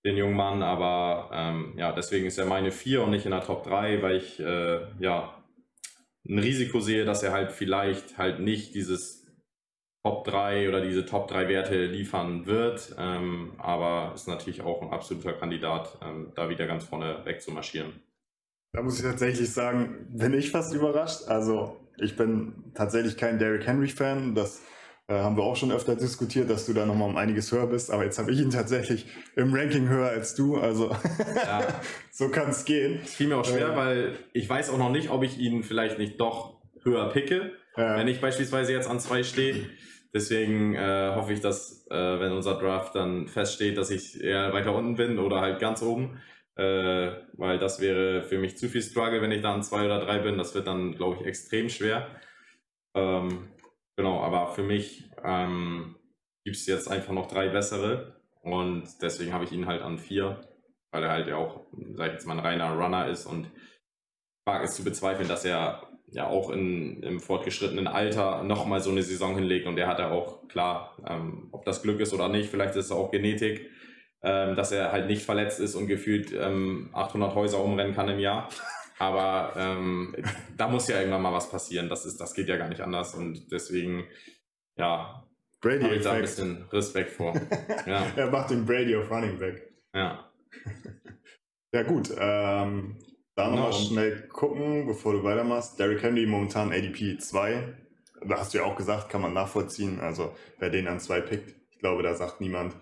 Speaker 2: den jungen Mann. Aber ähm, ja, deswegen ist er meine 4 und nicht in der Top 3, weil ich äh, ja ein Risiko sehe, dass er halt vielleicht halt nicht dieses Top 3 oder diese Top 3 Werte liefern wird. Ähm, aber ist natürlich auch ein absoluter Kandidat, ähm, da wieder ganz vorne weg zu marschieren.
Speaker 1: Da muss ich tatsächlich sagen, bin ich fast überrascht. Also ich bin tatsächlich kein Derrick Henry-Fan. Das äh, haben wir auch schon öfter diskutiert, dass du da nochmal um einiges höher bist. Aber jetzt habe ich ihn tatsächlich im Ranking höher als du. Also [laughs] ja. so kann es gehen.
Speaker 2: Es fiel mir auch schwer, äh, weil ich weiß auch noch nicht, ob ich ihn vielleicht nicht doch höher picke, ja. wenn ich beispielsweise jetzt an zwei stehe. Deswegen äh, hoffe ich, dass, äh, wenn unser Draft dann feststeht, dass ich eher weiter unten bin oder halt ganz oben. Äh, weil das wäre für mich zu viel Struggle, wenn ich da an zwei oder drei bin. Das wird dann, glaube ich, extrem schwer. Ähm, Genau, aber für mich ähm, gibt es jetzt einfach noch drei bessere und deswegen habe ich ihn halt an vier, weil er halt ja auch, sag ich jetzt mal, ein reiner Runner ist und wage es zu bezweifeln, dass er ja auch in, im fortgeschrittenen Alter nochmal so eine Saison hinlegt und er hat ja auch, klar, ähm, ob das Glück ist oder nicht, vielleicht ist es auch Genetik, ähm, dass er halt nicht verletzt ist und gefühlt 800 ähm, Häuser umrennen kann im Jahr. [laughs] Aber ähm, da muss ja irgendwann mal was passieren. Das, ist, das geht ja gar nicht anders. Und deswegen, ja,
Speaker 1: Brady habe
Speaker 2: ich da ein bisschen Respekt vor. [laughs]
Speaker 1: Ja. er macht den Brady auf Running Back.
Speaker 2: Ja. [laughs]
Speaker 1: ja, gut. Ähm, da nochmal no. schnell gucken, bevor du weitermachst. Derrick Henry momentan ADP 2. Da hast du ja auch gesagt, kann man nachvollziehen. Also wer den an 2 pickt, ich glaube, da sagt niemand,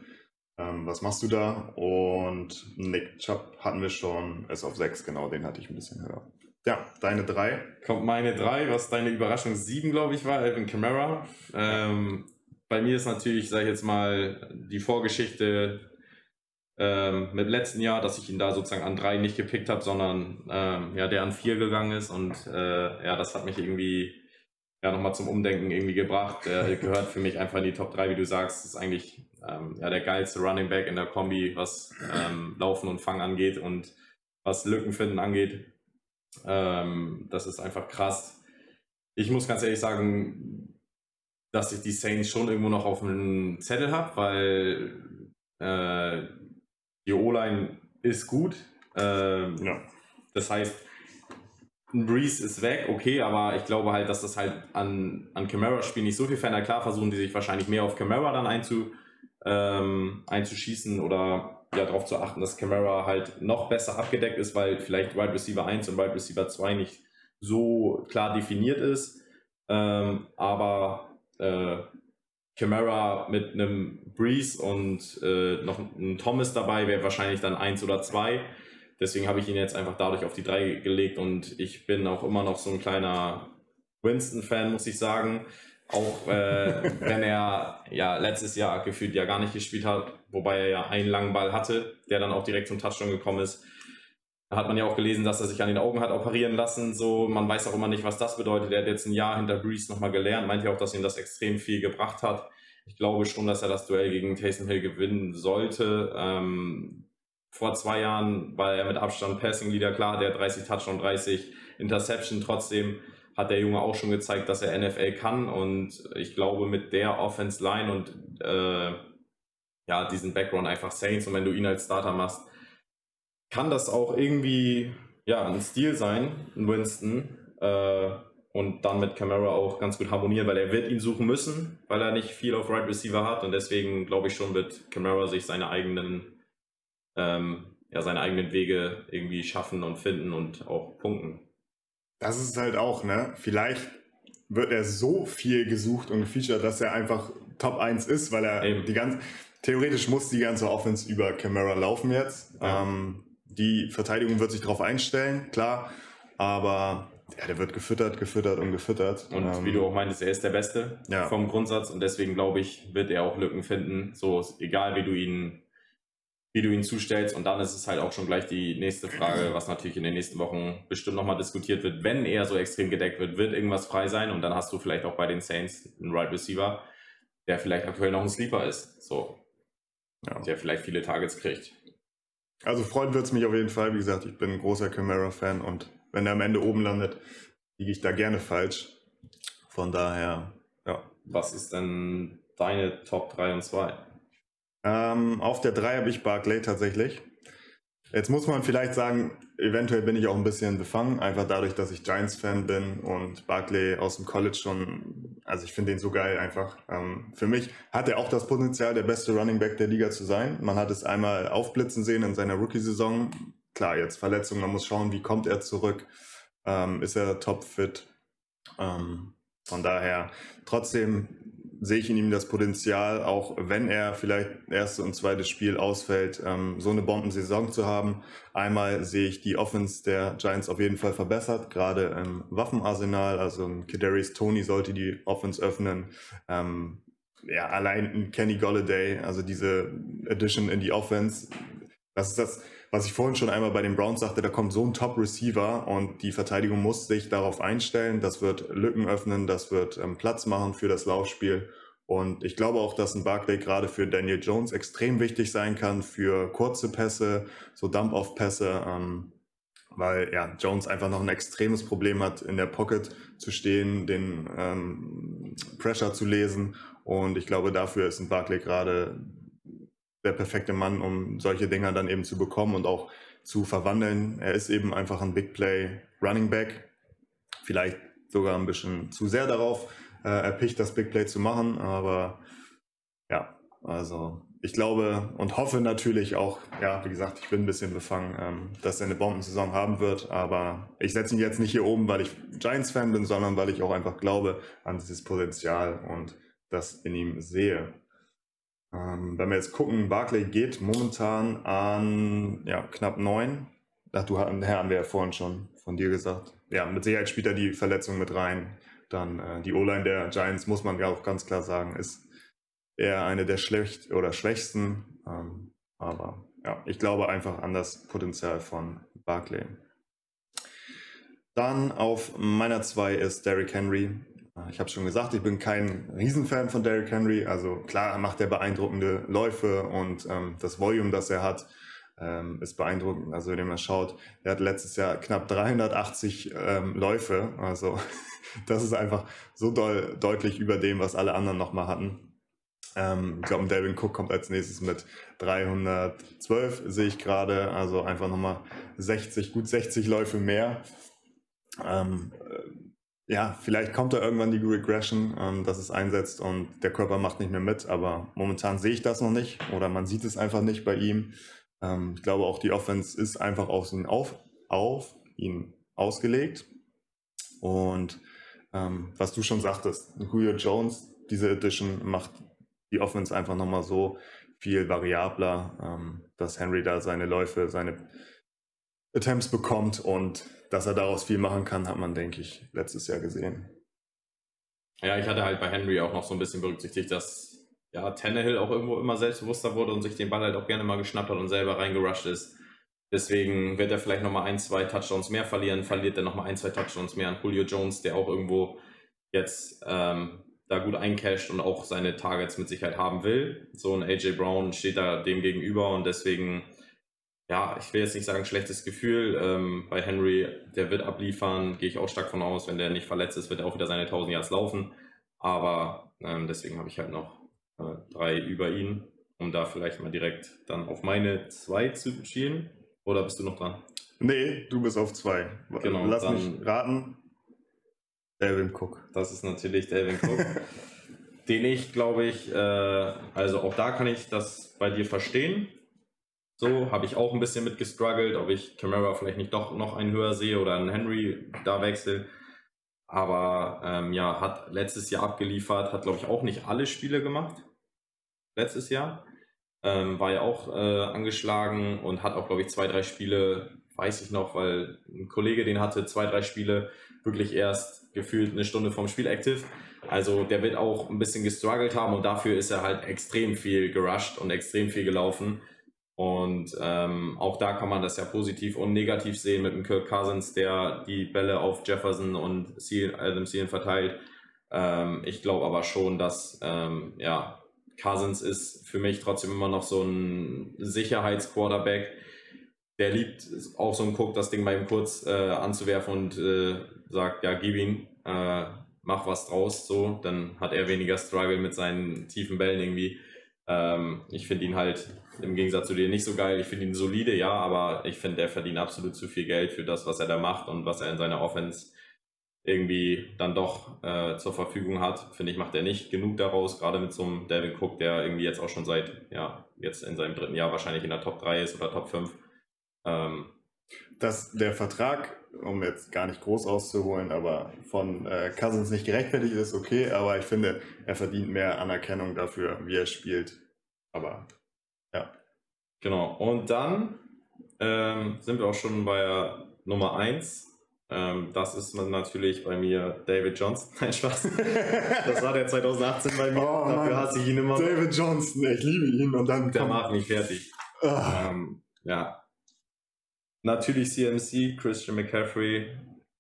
Speaker 1: ähm, was machst du da? Und Nick Chubb hatten wir schon, ist auf 6, genau, den hatte ich ein bisschen höher. Ja, deine drei.
Speaker 2: Kommt meine drei, was deine Überraschung sieben, glaube ich, war, Alvin Kamara. Ähm, bei mir ist natürlich, sage ich jetzt mal, die Vorgeschichte ähm, mit letzten Jahr, dass ich ihn da sozusagen an drei nicht gepickt habe, sondern ähm, ja, der an vier gegangen ist und äh, ja, das hat mich irgendwie ja nochmal zum Umdenken irgendwie gebracht. Er gehört für mich einfach in die Top 3, wie du sagst. ist eigentlich ähm, ja, der geilste Running Back in der Kombi, was ähm, Laufen und Fang angeht und was Lücken finden angeht. Ähm, das ist einfach krass. Ich muss ganz ehrlich sagen, dass ich die Saints schon irgendwo noch auf dem Zettel habe, weil äh, die O-Line ist gut. Ähm, ja. Das heißt, ein Breeze ist weg, okay, aber ich glaube halt, dass das halt an, an Camara-Spiel nicht so viel verändert. Klar versuchen die sich wahrscheinlich mehr auf Camara dann einzu, ähm, einzuschießen oder ja, darauf zu achten, dass Camara halt noch besser abgedeckt ist, weil vielleicht Wide Receiver 1 und Wide Receiver 2 nicht so klar definiert ist. Ähm, aber äh, Camara mit einem Breeze und äh, noch einem Thomas dabei wäre wahrscheinlich dann 1 oder 2. Deswegen habe ich ihn jetzt einfach dadurch auf die 3 gelegt und ich bin auch immer noch so ein kleiner Winston-Fan, muss ich sagen. Auch äh, wenn er ja letztes Jahr gefühlt ja gar nicht gespielt hat, wobei er ja einen langen Ball hatte, der dann auch direkt zum Touchdown gekommen ist. Da hat man ja auch gelesen, dass er sich an den Augen hat operieren lassen. So, man weiß auch immer nicht, was das bedeutet. Er hat jetzt ein Jahr hinter Breeze nochmal gelernt, meint ja auch, dass ihm das extrem viel gebracht hat. Ich glaube schon, dass er das Duell gegen Taysom Hill gewinnen sollte. Ähm, vor zwei Jahren war er mit Abstand Passing Leader, klar, der 30 Touchdown, 30 Interception. Trotzdem hat der Junge auch schon gezeigt, dass er NFL kann und ich glaube mit der Offense Line und äh, ja, diesen Background einfach Saints und wenn du ihn als Starter machst, kann das auch irgendwie ja, ein Stil sein, ein Winston äh, und dann mit Camara auch ganz gut harmonieren, weil er wird ihn suchen müssen, weil er nicht viel auf Right Receiver hat und deswegen glaube ich schon wird Camara sich seine eigenen ähm, ja, seine eigenen Wege irgendwie schaffen und finden und auch punkten.
Speaker 1: Das ist halt auch, ne? Vielleicht wird er so viel gesucht und gefeatured, dass er einfach Top 1 ist, weil er Eben. die ganze, theoretisch muss die ganze Offense über Camara laufen jetzt. Ja. Ähm, die Verteidigung wird sich darauf einstellen, klar, aber ja, der wird gefüttert, gefüttert und gefüttert.
Speaker 2: Und ähm, wie du auch meintest, er ist der Beste ja. vom Grundsatz und deswegen glaube ich, wird er auch Lücken finden. So, egal wie du ihn wie du ihn zustellst. Und dann ist es halt auch schon gleich die nächste Frage, was natürlich in den nächsten Wochen bestimmt nochmal diskutiert wird. Wenn er so extrem gedeckt wird, wird irgendwas frei sein. Und dann hast du vielleicht auch bei den Saints einen Right Receiver, der vielleicht aktuell noch ein Sleeper ist. So. Ja. Der vielleicht viele Targets kriegt.
Speaker 1: Also freuen wird es mich auf jeden Fall. Wie gesagt, ich bin ein großer Camara-Fan und wenn er am Ende oben landet, liege ich da gerne falsch. Von daher, ja.
Speaker 2: Was ist denn deine Top 3 und 2?
Speaker 1: Ähm, auf der 3 habe ich Barclay tatsächlich. Jetzt muss man vielleicht sagen, eventuell bin ich auch ein bisschen befangen, einfach dadurch, dass ich Giants-Fan bin und Barclay aus dem College schon, also ich finde ihn so geil einfach. Ähm, für mich hat er auch das Potenzial, der beste Running Back der Liga zu sein. Man hat es einmal aufblitzen sehen in seiner Rookie-Saison. Klar, jetzt Verletzung, man muss schauen, wie kommt er zurück. Ähm, ist er topfit? Ähm, von daher trotzdem sehe ich in ihm das Potenzial, auch wenn er vielleicht erste und zweites Spiel ausfällt, ähm, so eine Bombensaison zu haben. Einmal sehe ich die Offense der Giants auf jeden Fall verbessert, gerade im Waffenarsenal. Also Kadarius Tony sollte die Offense öffnen. Ähm, ja, allein ein Kenny Golladay, also diese Addition in die Offense, das ist das, was ich vorhin schon einmal bei den Browns sagte, da kommt so ein Top-Receiver und die Verteidigung muss sich darauf einstellen. Das wird Lücken öffnen, das wird ähm, Platz machen für das Laufspiel. Und ich glaube auch, dass ein Barclay gerade für Daniel Jones extrem wichtig sein kann für kurze Pässe, so Dump-Off-Pässe, ähm, weil ja, Jones einfach noch ein extremes Problem hat, in der Pocket zu stehen, den ähm, Pressure zu lesen. Und ich glaube, dafür ist ein Barclay gerade der perfekte Mann, um solche Dinger dann eben zu bekommen und auch zu verwandeln. Er ist eben einfach ein Big Play Running Back. Vielleicht sogar ein bisschen zu sehr darauf äh, erpicht, das Big Play zu machen. Aber ja, also ich glaube und hoffe natürlich auch, ja, wie gesagt, ich bin ein bisschen befangen, ähm, dass er eine Bombensaison haben wird. Aber ich setze ihn jetzt nicht hier oben, weil ich Giants-Fan bin, sondern weil ich auch einfach glaube an dieses Potenzial und das in ihm sehe. Ähm, wenn wir jetzt gucken, Barclay geht momentan an ja, knapp 9. ach du, Herr, haben wir ja vorhin schon von dir gesagt. Ja, mit Sicherheit spielt er die Verletzung mit rein. Dann äh, die O-Line der Giants, muss man ja auch ganz klar sagen, ist eher eine der schlecht oder schwächsten. Ähm, aber ja, ich glaube einfach an das Potenzial von Barclay. Dann auf meiner 2 ist Derrick Henry. Äh, ich habe schon gesagt, ich bin kein Riesenfan von Derrick Henry. Also klar macht er beeindruckende Läufe und ähm, das Volume, das er hat, ähm, ist beeindruckend. Also wenn man schaut, er hat letztes Jahr knapp 380 ähm, Läufe. Also [laughs] das ist einfach so doll, deutlich über dem, was alle anderen nochmal hatten. Ähm, ich glaube, Devin Cook kommt als nächstes mit 312, sehe ich gerade. Also einfach nochmal 60, gut 60 Läufe mehr. Ähm, äh, ja, vielleicht kommt da irgendwann die Regression, ähm, dass es einsetzt und der Körper macht nicht mehr mit, aber momentan sehe ich das noch nicht oder man sieht es einfach nicht bei ihm. Ähm, ich glaube auch die Offense ist einfach auf ihn, auf, auf ihn ausgelegt. Und ähm, was du schon sagtest, Julio Jones, diese Edition macht die Offense einfach nochmal so viel variabler, ähm, dass Henry da seine Läufe, seine Attempts bekommt und dass er daraus viel machen kann, hat man, denke ich, letztes Jahr gesehen.
Speaker 2: Ja, ich hatte halt bei Henry auch noch so ein bisschen berücksichtigt, dass ja, Tannehill auch irgendwo immer selbstbewusster wurde und sich den Ball halt auch gerne mal geschnappt hat und selber reingerusht ist. Deswegen wird er vielleicht nochmal ein, zwei Touchdowns mehr verlieren, verliert er nochmal ein, zwei Touchdowns mehr an Julio Jones, der auch irgendwo jetzt ähm, da gut eincasht und auch seine Targets mit Sicherheit haben will. So ein AJ Brown steht da dem gegenüber und deswegen, ja, ich will jetzt nicht sagen schlechtes Gefühl. Ähm, bei Henry, der wird abliefern, gehe ich auch stark von aus. Wenn der nicht verletzt ist, wird er auch wieder seine 1000 Yards laufen. Aber ähm, deswegen habe ich halt noch äh, drei über ihn, um da vielleicht mal direkt dann auf meine zwei zu schielen. Oder bist du noch dran?
Speaker 1: Nee, du bist auf zwei. Genau, Lass mich raten.
Speaker 2: Delvin Cook. Das ist natürlich Delvin Cook. [laughs] den ich, glaube ich, äh, also auch da kann ich das bei dir verstehen. So habe ich auch ein bisschen mit gestruggelt, ob ich Camara vielleicht nicht doch noch einen höher sehe oder einen Henry da wechsel. Aber ähm, ja, hat letztes Jahr abgeliefert, hat glaube ich auch nicht alle Spiele gemacht. Letztes Jahr. Ähm, war ja auch äh, angeschlagen und hat auch glaube ich zwei, drei Spiele, weiß ich noch, weil ein Kollege den hatte, zwei, drei Spiele wirklich erst gefühlt eine Stunde vom Spiel active. Also der wird auch ein bisschen gestruggelt haben und dafür ist er halt extrem viel gerusht und extrem viel gelaufen. Und ähm, auch da kann man das ja positiv und negativ sehen mit dem Kirk Cousins, der die Bälle auf Jefferson und Adam Thielen verteilt. Ähm, ich glaube aber schon, dass ähm, ja, Cousins ist für mich trotzdem immer noch so ein Sicherheitsquarterback. Der liebt auch so ein Cook, das Ding mal ihm kurz äh, anzuwerfen und äh, sagt, ja, gib ihn, äh, mach was draus, so. Dann hat er weniger Struggle mit seinen tiefen Bällen irgendwie. Ähm, ich finde ihn halt im Gegensatz zu dir nicht so geil. Ich finde ihn solide, ja, aber ich finde, er verdient absolut zu viel Geld für das, was er da macht und was er in seiner Offense irgendwie dann doch äh, zur Verfügung hat. Finde ich, macht er nicht genug daraus, gerade mit so einem Devin Cook, der irgendwie jetzt auch schon seit, ja, jetzt in seinem dritten Jahr wahrscheinlich in der Top 3 ist oder Top 5. Ähm,
Speaker 1: Dass der Vertrag, um jetzt gar nicht groß auszuholen, aber von äh, Cousins nicht gerechtfertigt ist, okay, aber ich finde, er verdient mehr Anerkennung dafür, wie er spielt. Aber.
Speaker 2: Genau. Und dann ähm, sind wir auch schon bei Nummer 1. Ähm, das ist natürlich bei mir David Johnson. [laughs] Nein, Spaß. das war der 2018 bei mir. Oh, Dafür Mann. hasse ich ihn immer.
Speaker 1: David Johnson, ich liebe ihn. Und dann
Speaker 2: der macht mich fertig. Ah. Ähm, ja. Natürlich CMC, Christian McCaffrey.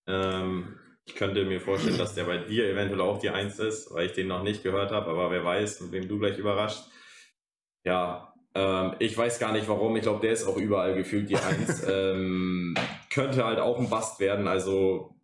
Speaker 2: Ähm, ich könnte mir vorstellen, dass der bei dir eventuell auch die 1 ist, weil ich den noch nicht gehört habe, aber wer weiß, mit wem du gleich überrascht. Ja, ähm, ich weiß gar nicht warum. Ich glaube, der ist auch überall gefühlt die Eins. [laughs] ähm, könnte halt auch ein Bust werden. Also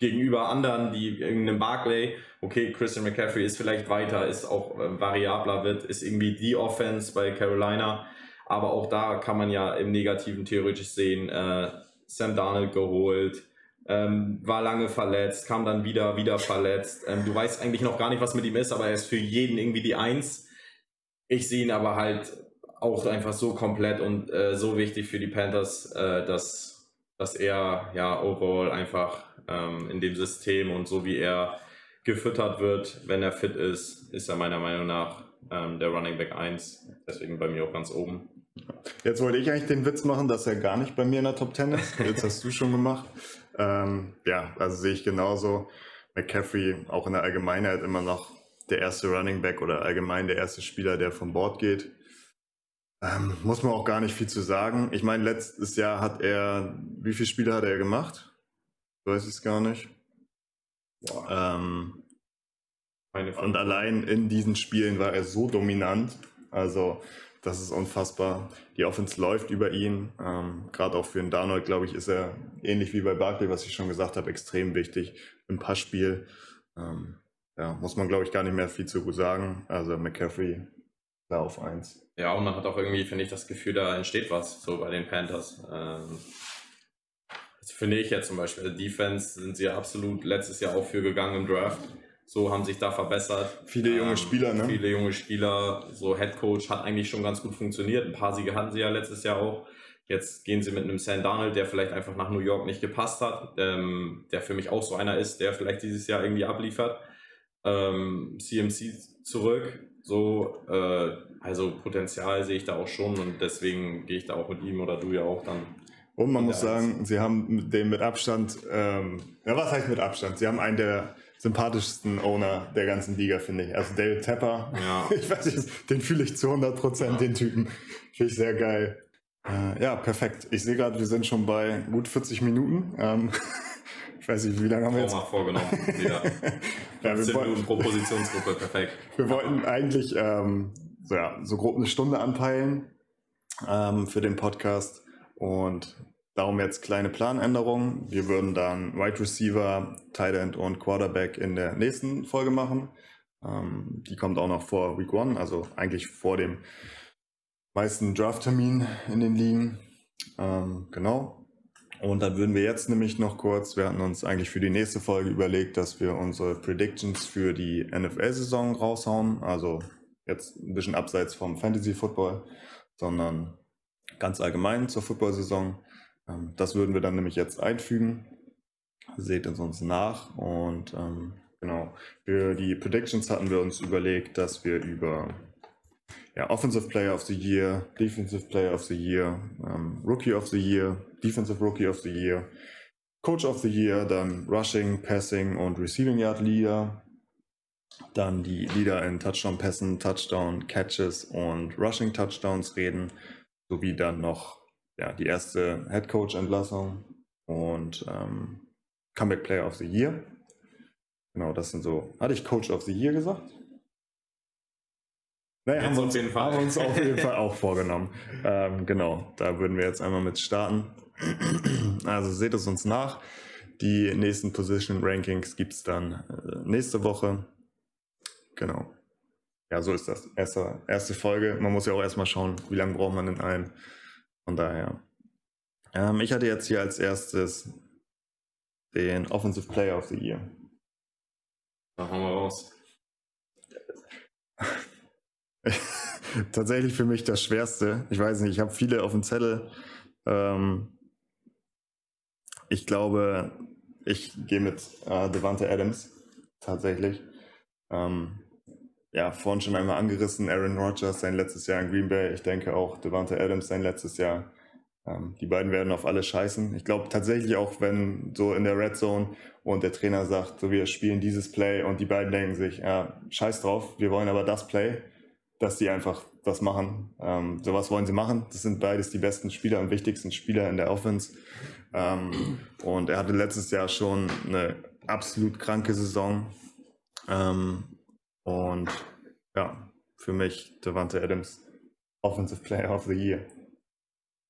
Speaker 2: gegenüber anderen, die irgendeinem Barclay, okay, Christian McCaffrey ist vielleicht weiter, ist auch äh, variabler wird, ist irgendwie die Offense bei Carolina. Aber auch da kann man ja im Negativen theoretisch sehen, äh, Sam Darnold geholt, ähm, war lange verletzt, kam dann wieder, wieder verletzt. Ähm, du weißt eigentlich noch gar nicht, was mit ihm ist, aber er ist für jeden irgendwie die Eins. Ich sehe ihn aber halt auch einfach so komplett und äh, so wichtig für die Panthers, äh, dass, dass er ja overall einfach ähm, in dem System und so wie er gefüttert wird, wenn er fit ist, ist er meiner Meinung nach ähm, der Running Back 1. Deswegen bei mir auch ganz oben.
Speaker 1: Jetzt wollte ich eigentlich den Witz machen, dass er gar nicht bei mir in der Top 10 ist. Jetzt hast du schon gemacht. Ähm, ja, also sehe ich genauso. McCaffrey auch in der Allgemeinheit immer noch der erste Running Back oder allgemein der erste Spieler, der vom Board geht. Ähm, muss man auch gar nicht viel zu sagen. Ich meine, letztes Jahr hat er, wie viele Spiele hat er gemacht? Ich weiß es gar nicht. Ähm, und allein in diesen Spielen war er so dominant. Also, das ist unfassbar. Die Offense läuft über ihn. Ähm, Gerade auch für einen Darnold, glaube ich, ist er ähnlich wie bei Barkley, was ich schon gesagt habe, extrem wichtig im Passspiel. Ähm, ja, muss man, glaube ich, gar nicht mehr viel zu sagen. Also McCaffrey da auf 1.
Speaker 2: Ja, und man hat auch irgendwie, finde ich, das Gefühl, da entsteht was, so bei den Panthers. Ähm, das finde ich jetzt zum Beispiel. Defense sind sie ja absolut letztes Jahr auch für gegangen im Draft. So haben sich da verbessert.
Speaker 1: Viele junge ähm, Spieler, ne?
Speaker 2: Viele junge Spieler. So Head Coach hat eigentlich schon ganz gut funktioniert. Ein paar Siege hatten sie ja letztes Jahr auch. Jetzt gehen sie mit einem Sam Darnold, der vielleicht einfach nach New York nicht gepasst hat, ähm, der für mich auch so einer ist, der vielleicht dieses Jahr irgendwie abliefert. Ähm, CMC zurück, so, äh, also Potenzial sehe ich da auch schon und deswegen gehe ich da auch mit ihm oder du ja auch dann.
Speaker 1: Und man muss sagen, sie haben den mit Abstand, ähm, ja, was heißt mit Abstand? Sie haben einen der sympathischsten Owner der ganzen Liga, finde ich. Also Dale Tepper, ja. [laughs] ich weiß nicht, den fühle ich zu 100 Prozent, ja. den Typen. Finde ich sehr geil. Äh, ja, perfekt. Ich sehe gerade, wir sind schon bei gut 40 Minuten. Ähm, [laughs] ich weiß nicht, wie lange haben wir jetzt?
Speaker 2: vorgenommen. Wieder. [laughs] ja, wir wollten, pro Positionsgruppe, perfekt.
Speaker 1: Wir wollten eigentlich ähm, so, ja, so grob eine Stunde anpeilen ähm, für den Podcast und darum jetzt kleine Planänderungen. Wir würden dann Wide Receiver, Tight End und Quarterback in der nächsten Folge machen. Ähm, die kommt auch noch vor Week One, also eigentlich vor dem meisten Draft-Termin in den Ligen. Ähm, genau. Und dann würden wir jetzt nämlich noch kurz, wir hatten uns eigentlich für die nächste Folge überlegt, dass wir unsere Predictions für die NFL-Saison raushauen. Also jetzt ein bisschen abseits vom Fantasy-Football, sondern ganz allgemein zur Football-Saison. Ähm, das würden wir dann nämlich jetzt einfügen. Seht es uns nach. Und ähm, genau, für die Predictions hatten wir uns überlegt, dass wir über ja, Offensive Player of the Year, Defensive Player of the Year, ähm, Rookie of the Year, Defensive Rookie of the Year, Coach of the Year, dann Rushing, Passing und Receiving Yard Leader, dann die Leader in Touchdown Pässen, Touchdown Catches und Rushing Touchdowns reden, sowie dann noch ja, die erste Head Coach Entlassung und ähm, Comeback Player of the Year. Genau, das sind so. Hatte ich Coach of the Year gesagt? Naja, haben wir, uns, haben wir uns auf jeden [laughs] Fall auch vorgenommen. Ähm, genau, da würden wir jetzt einmal mit starten. Also seht es uns nach. Die nächsten Position Rankings gibt es dann äh, nächste Woche. Genau. Ja, so ist das. Erste, erste Folge. Man muss ja auch erstmal schauen, wie lange braucht man denn ein. Von daher. Ähm, ich hatte jetzt hier als erstes den Offensive Player of the Year.
Speaker 2: Machen wir raus. [laughs]
Speaker 1: Tatsächlich für mich das Schwerste. Ich weiß nicht, ich habe viele auf dem Zettel. Ähm, ich glaube, ich gehe mit äh, Devante Adams tatsächlich. Ähm, ja, vorhin schon einmal angerissen, Aaron Rodgers sein letztes Jahr in Green Bay. Ich denke auch Devante Adams sein letztes Jahr. Ähm, die beiden werden auf alle scheißen. Ich glaube tatsächlich auch, wenn so in der Red Zone und der Trainer sagt, so wir spielen dieses Play und die beiden denken sich, ja, scheiß drauf, wir wollen aber das Play dass die einfach das machen. Ähm, sowas wollen sie machen. Das sind beides die besten Spieler und wichtigsten Spieler in der Offense. Ähm, und er hatte letztes Jahr schon eine absolut kranke Saison. Ähm, und ja, für mich Devante Adams Offensive Player of the Year.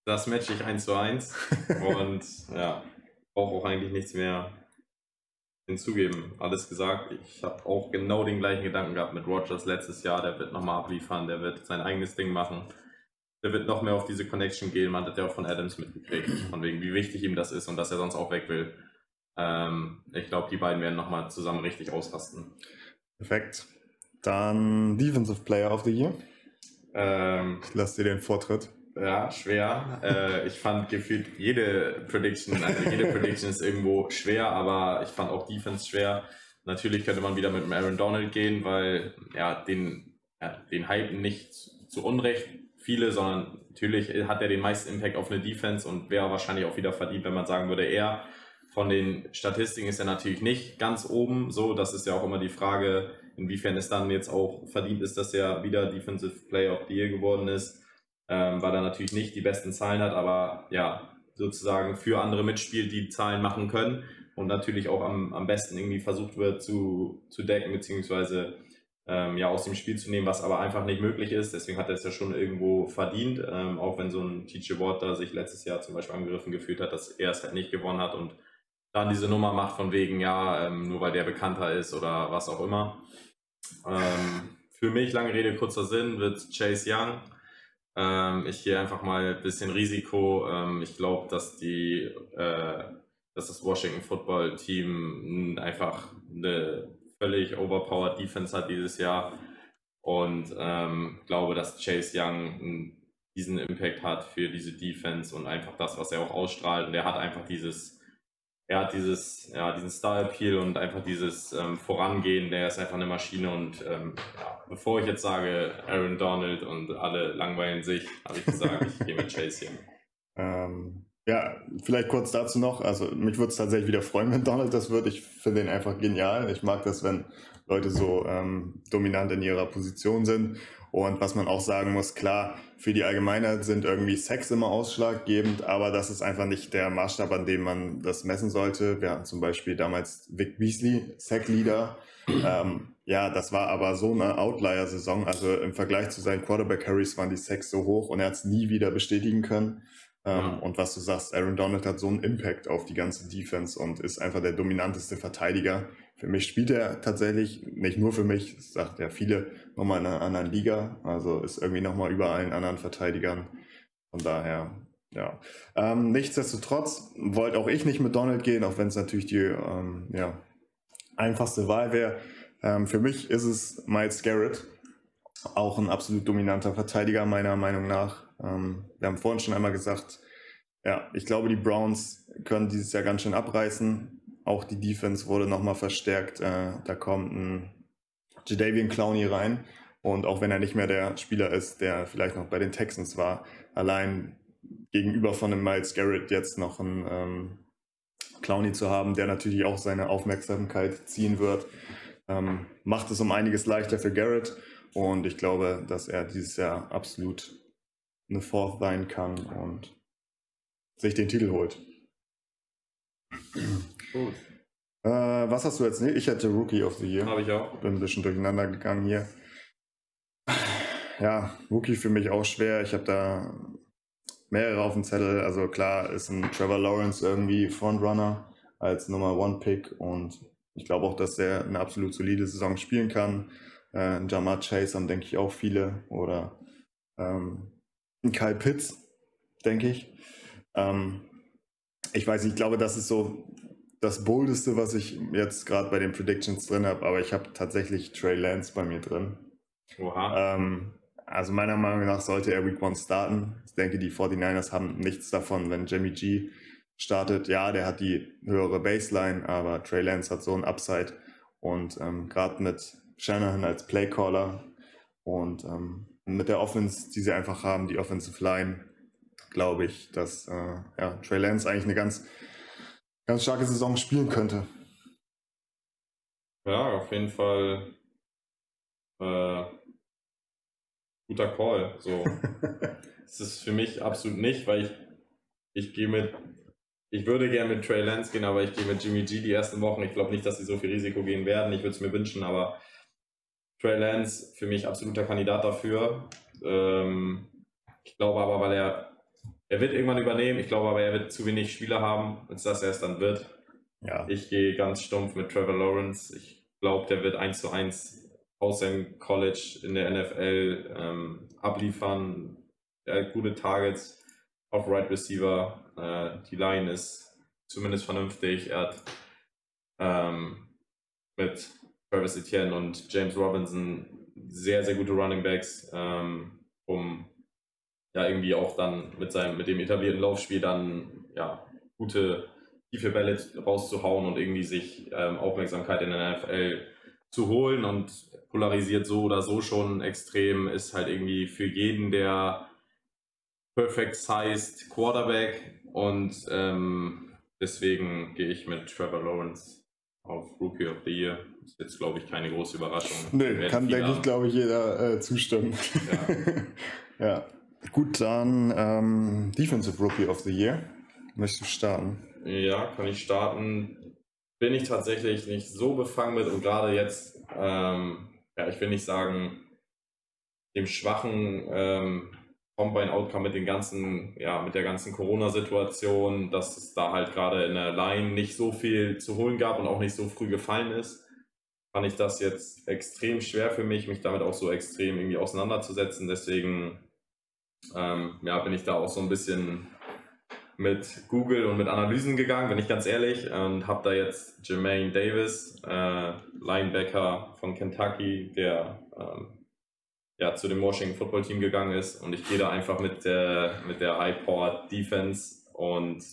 Speaker 2: Das matche ich eins zu eins [laughs] und ja, brauche auch eigentlich nichts mehr hinzugeben. Alles gesagt. Ich habe auch genau den gleichen Gedanken gehabt mit Rogers letztes Jahr. Der wird nochmal abliefern, der wird sein eigenes Ding machen. Der wird noch mehr auf diese Connection gehen. Man hat ja auch von Adams mitgekriegt, von wegen, wie wichtig ihm das ist und dass er sonst auch weg will. Ähm, ich glaube, die beiden werden nochmal zusammen richtig ausrasten.
Speaker 1: Perfekt. Dann Defensive Player of the Year. Ähm, ich lasse dir den Vortritt.
Speaker 2: Ja, schwer. äh, ich fand gefühlt jede Prediction, also jede Prediction ist irgendwo schwer, aber ich fand auch Defense schwer. Natürlich könnte man wieder mit Aaron Donald gehen, weil ja, den, ja, den Hype nicht zu Unrecht viele, sondern natürlich hat er den meisten Impact auf eine Defense und wäre wahrscheinlich auch wieder verdient, wenn man sagen würde, er von den Statistiken ist er natürlich nicht ganz oben. So, das ist ja auch immer die Frage, inwiefern es dann jetzt auch verdient ist, dass er wieder Defensive Player of the Year geworden ist, ähm, weil er natürlich nicht die besten Zahlen hat, aber ja, sozusagen für andere mitspielt, die Zahlen machen können und natürlich auch am, am besten irgendwie versucht wird zu, zu decken, beziehungsweise ähm, ja aus dem Spiel zu nehmen, was aber einfach nicht möglich ist. Deswegen hat er es ja schon irgendwo verdient, ähm, auch wenn so ein TJ Watt da sich letztes Jahr zum Beispiel angegriffen gefühlt hat, dass er es halt nicht gewonnen hat und dann diese Nummer macht von wegen, ja, ähm, nur weil der bekannter ist oder was auch immer. Ähm, für mich, lange Rede, kurzer Sinn, wird Chase Young. Ähm, ich gehe einfach mal ein bisschen Risiko. Ähm, ich glaube, dass die, äh, dass das Washington Football Team einfach eine völlig overpowered Defense hat dieses Jahr und ähm, glaube, dass Chase Young diesen Impact hat für diese Defense und einfach das, was er auch ausstrahlt. Und er hat einfach dieses er hat dieses, ja, diesen Star-Appeal und einfach dieses ähm, Vorangehen, der ist einfach eine Maschine und ähm, ja, bevor ich jetzt sage Aaron Donald und alle langweilen sich, habe ich gesagt, ich gehe mit Chase hier. [laughs]
Speaker 1: Ähm, ja, vielleicht kurz dazu noch, also mich würde es tatsächlich wieder freuen, wenn Donald das wird. Ich finde ihn einfach genial. Ich mag das, wenn Leute so ähm, dominant in ihrer Position sind und was man auch sagen muss, klar, für die Allgemeinheit sind irgendwie Sex immer ausschlaggebend, aber das ist einfach nicht der Maßstab, an dem man das messen sollte. Wir hatten zum Beispiel damals Vic Beasley, Sack-Leader. Ähm, ja, das war aber so eine Outlier-Saison. Also im Vergleich zu seinen Quarterback-Carries waren die Sacks so hoch und er hat es nie wieder bestätigen können. Ähm, und was du sagst, Aaron Donald hat so einen Impact auf die ganze Defense und ist einfach der dominanteste Verteidiger. Für mich spielt er tatsächlich, nicht nur für mich, sagt ja viele, nochmal in einer anderen Liga. Also ist irgendwie nochmal über allen anderen Verteidigern. Von daher, ja. Ähm, nichtsdestotrotz wollte auch ich nicht mit Donald gehen, auch wenn es natürlich die ähm, ja, einfachste Wahl wäre. Ähm, für mich ist es Miles Garrett, auch ein absolut dominanter Verteidiger meiner Meinung nach. Ähm, wir haben vorhin schon einmal gesagt, ja, ich glaube, die Browns können dieses Jahr ganz schön abreißen. Auch die Defense wurde nochmal verstärkt. Äh, da kommt ein Jadavian Clowney rein. Und auch wenn er nicht mehr der Spieler ist, der vielleicht noch bei den Texans war, allein gegenüber von einem Miles Garrett jetzt noch einen ähm, Clowney zu haben, der natürlich auch seine Aufmerksamkeit ziehen wird, ähm, macht es um einiges leichter für Garrett. Und ich glaube, dass er dieses Jahr absolut eine Fourth sein kann und sich den Titel holt. Gut. Äh, was hast du jetzt? Ich hätte Rookie of the Year.
Speaker 2: Habe ich auch.
Speaker 1: Bin ein bisschen durcheinander gegangen hier. Ja, Rookie für mich auch schwer. Ich habe da mehrere auf dem Zettel. Also klar ist ein Trevor Lawrence irgendwie Frontrunner als Nummer One Pick und ich glaube auch, dass er eine absolut solide Saison spielen kann. Äh, Jamar Chase haben, denke ich, auch viele. Oder ähm, Kyle Pitts, denke ich. Ähm, ich weiß nicht, ich glaube, das ist so das Boldeste, was ich jetzt gerade bei den Predictions drin habe, aber ich habe tatsächlich Trey Lance bei mir drin. Oha. Ähm, also meiner Meinung nach sollte er Week 1 starten. Ich denke, die 49ers haben nichts davon, wenn Jimmy G startet. Ja, der hat die höhere Baseline, aber Trey Lance hat so ein Upside. Und ähm, gerade mit Shanahan als Playcaller und ähm, mit der Offense, die sie einfach haben, die Offensive Line, glaube ich, dass äh, ja, Trey Lance eigentlich eine ganz, ganz starke Saison spielen könnte.
Speaker 2: Ja, auf jeden Fall äh, guter Call. So. [laughs] Es ist für mich absolut nicht, weil ich, ich gehe mit, ich würde gerne mit Trey Lance gehen, aber ich gehe mit Jimmy G die ersten Wochen. Ich glaube nicht, dass sie so viel Risiko gehen werden. Ich würde es mir wünschen, aber Trey Lance für mich absoluter Kandidat dafür. Ähm, ich glaube aber, weil er er wird irgendwann übernehmen. Ich glaube aber, er wird zu wenig Spieler haben, als dass er es dann wird. Ja. Ich gehe ganz stumpf mit Trevor Lawrence. Ich glaube, der wird 1 zu 1 aus seinem College in der NFL ähm, abliefern. Er hat gute Targets auf Right Receiver. Äh, die Line ist zumindest vernünftig. Er hat ähm, mit Travis Etienne und James Robinson sehr, sehr gute Running Backs, ähm, um ja irgendwie auch dann mit seinem, mit dem etablierten Laufspiel dann ja gute tiefe Bälle rauszuhauen und irgendwie sich ähm, Aufmerksamkeit in der NFL zu holen und polarisiert so oder so schon extrem, ist halt irgendwie für jeden, der perfect sized Quarterback und ähm, deswegen gehe ich mit Trevor Lawrence auf Rookie of the Year. Ist jetzt, glaube ich, keine große Überraschung. [laughs]
Speaker 1: Nee, kann, denke ich, glaube ich, jeder äh, zustimmen. Ja. [laughs] ja. Gut, dann ähm, Defensive Rookie of the Year. Möchtest du starten?
Speaker 2: Ja, kann ich starten. Bin ich tatsächlich nicht so befangen mit und gerade jetzt, ähm, ja, ich will nicht sagen, dem schwachen ähm, Combine-Outcome mit den ganzen, ja, mit der ganzen Corona-Situation, dass es da halt gerade in der Line nicht so viel zu holen gab und auch nicht so früh gefallen ist, fand ich das jetzt extrem schwer für mich, mich damit auch so extrem irgendwie auseinanderzusetzen. Deswegen ähm, ja, bin ich da auch so ein bisschen mit Google und mit Analysen gegangen, bin ich ganz ehrlich, und habe da jetzt Jermaine Davis, äh, Linebacker von Kentucky, der ähm, ja, zu dem Washington Football Team gegangen ist. Und ich gehe da einfach mit der, mit der High-Powered Defense und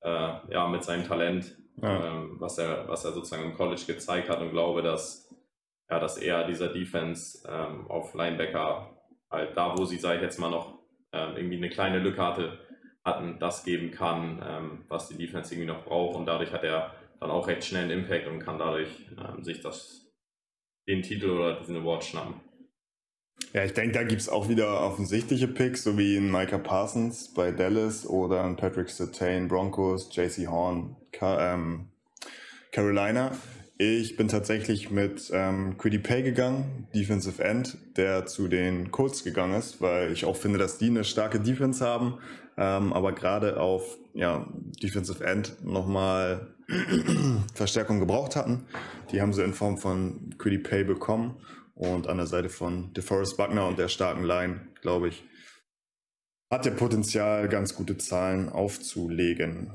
Speaker 2: äh, ja, mit seinem Talent, ja. ähm, was, er, was er sozusagen im College gezeigt hat und glaube, dass, ja, dass er dieser Defense ähm, auf Linebacker halt da, wo sie, sage ich jetzt mal, noch ähm, irgendwie eine kleine Lücke hatte, hatten, das geben kann, ähm, was die Defense irgendwie noch braucht. Und dadurch hat er dann auch recht schnell einen Impact und kann dadurch ähm, sich das, den Titel oder diesen Award schnappen.
Speaker 1: Ja, ich denke, da gibt es auch wieder offensichtliche Picks, so wie ein Micah Parsons bei Dallas oder ein Patrick Sertain, Broncos, JC Horn, ähm, Carolina. Ich bin tatsächlich mit ähm, Quiddy Pay gegangen, Defensive End, der zu den Colts gegangen ist, weil ich auch finde, dass die eine starke Defense haben, ähm, aber gerade auf ja, Defensive End nochmal [clears throat] Verstärkung gebraucht hatten. Die haben sie in Form von Quiddy Pay bekommen und an der Seite von DeForest Buckner und der starken Line, glaube ich, hat der Potenzial, ganz gute Zahlen aufzulegen.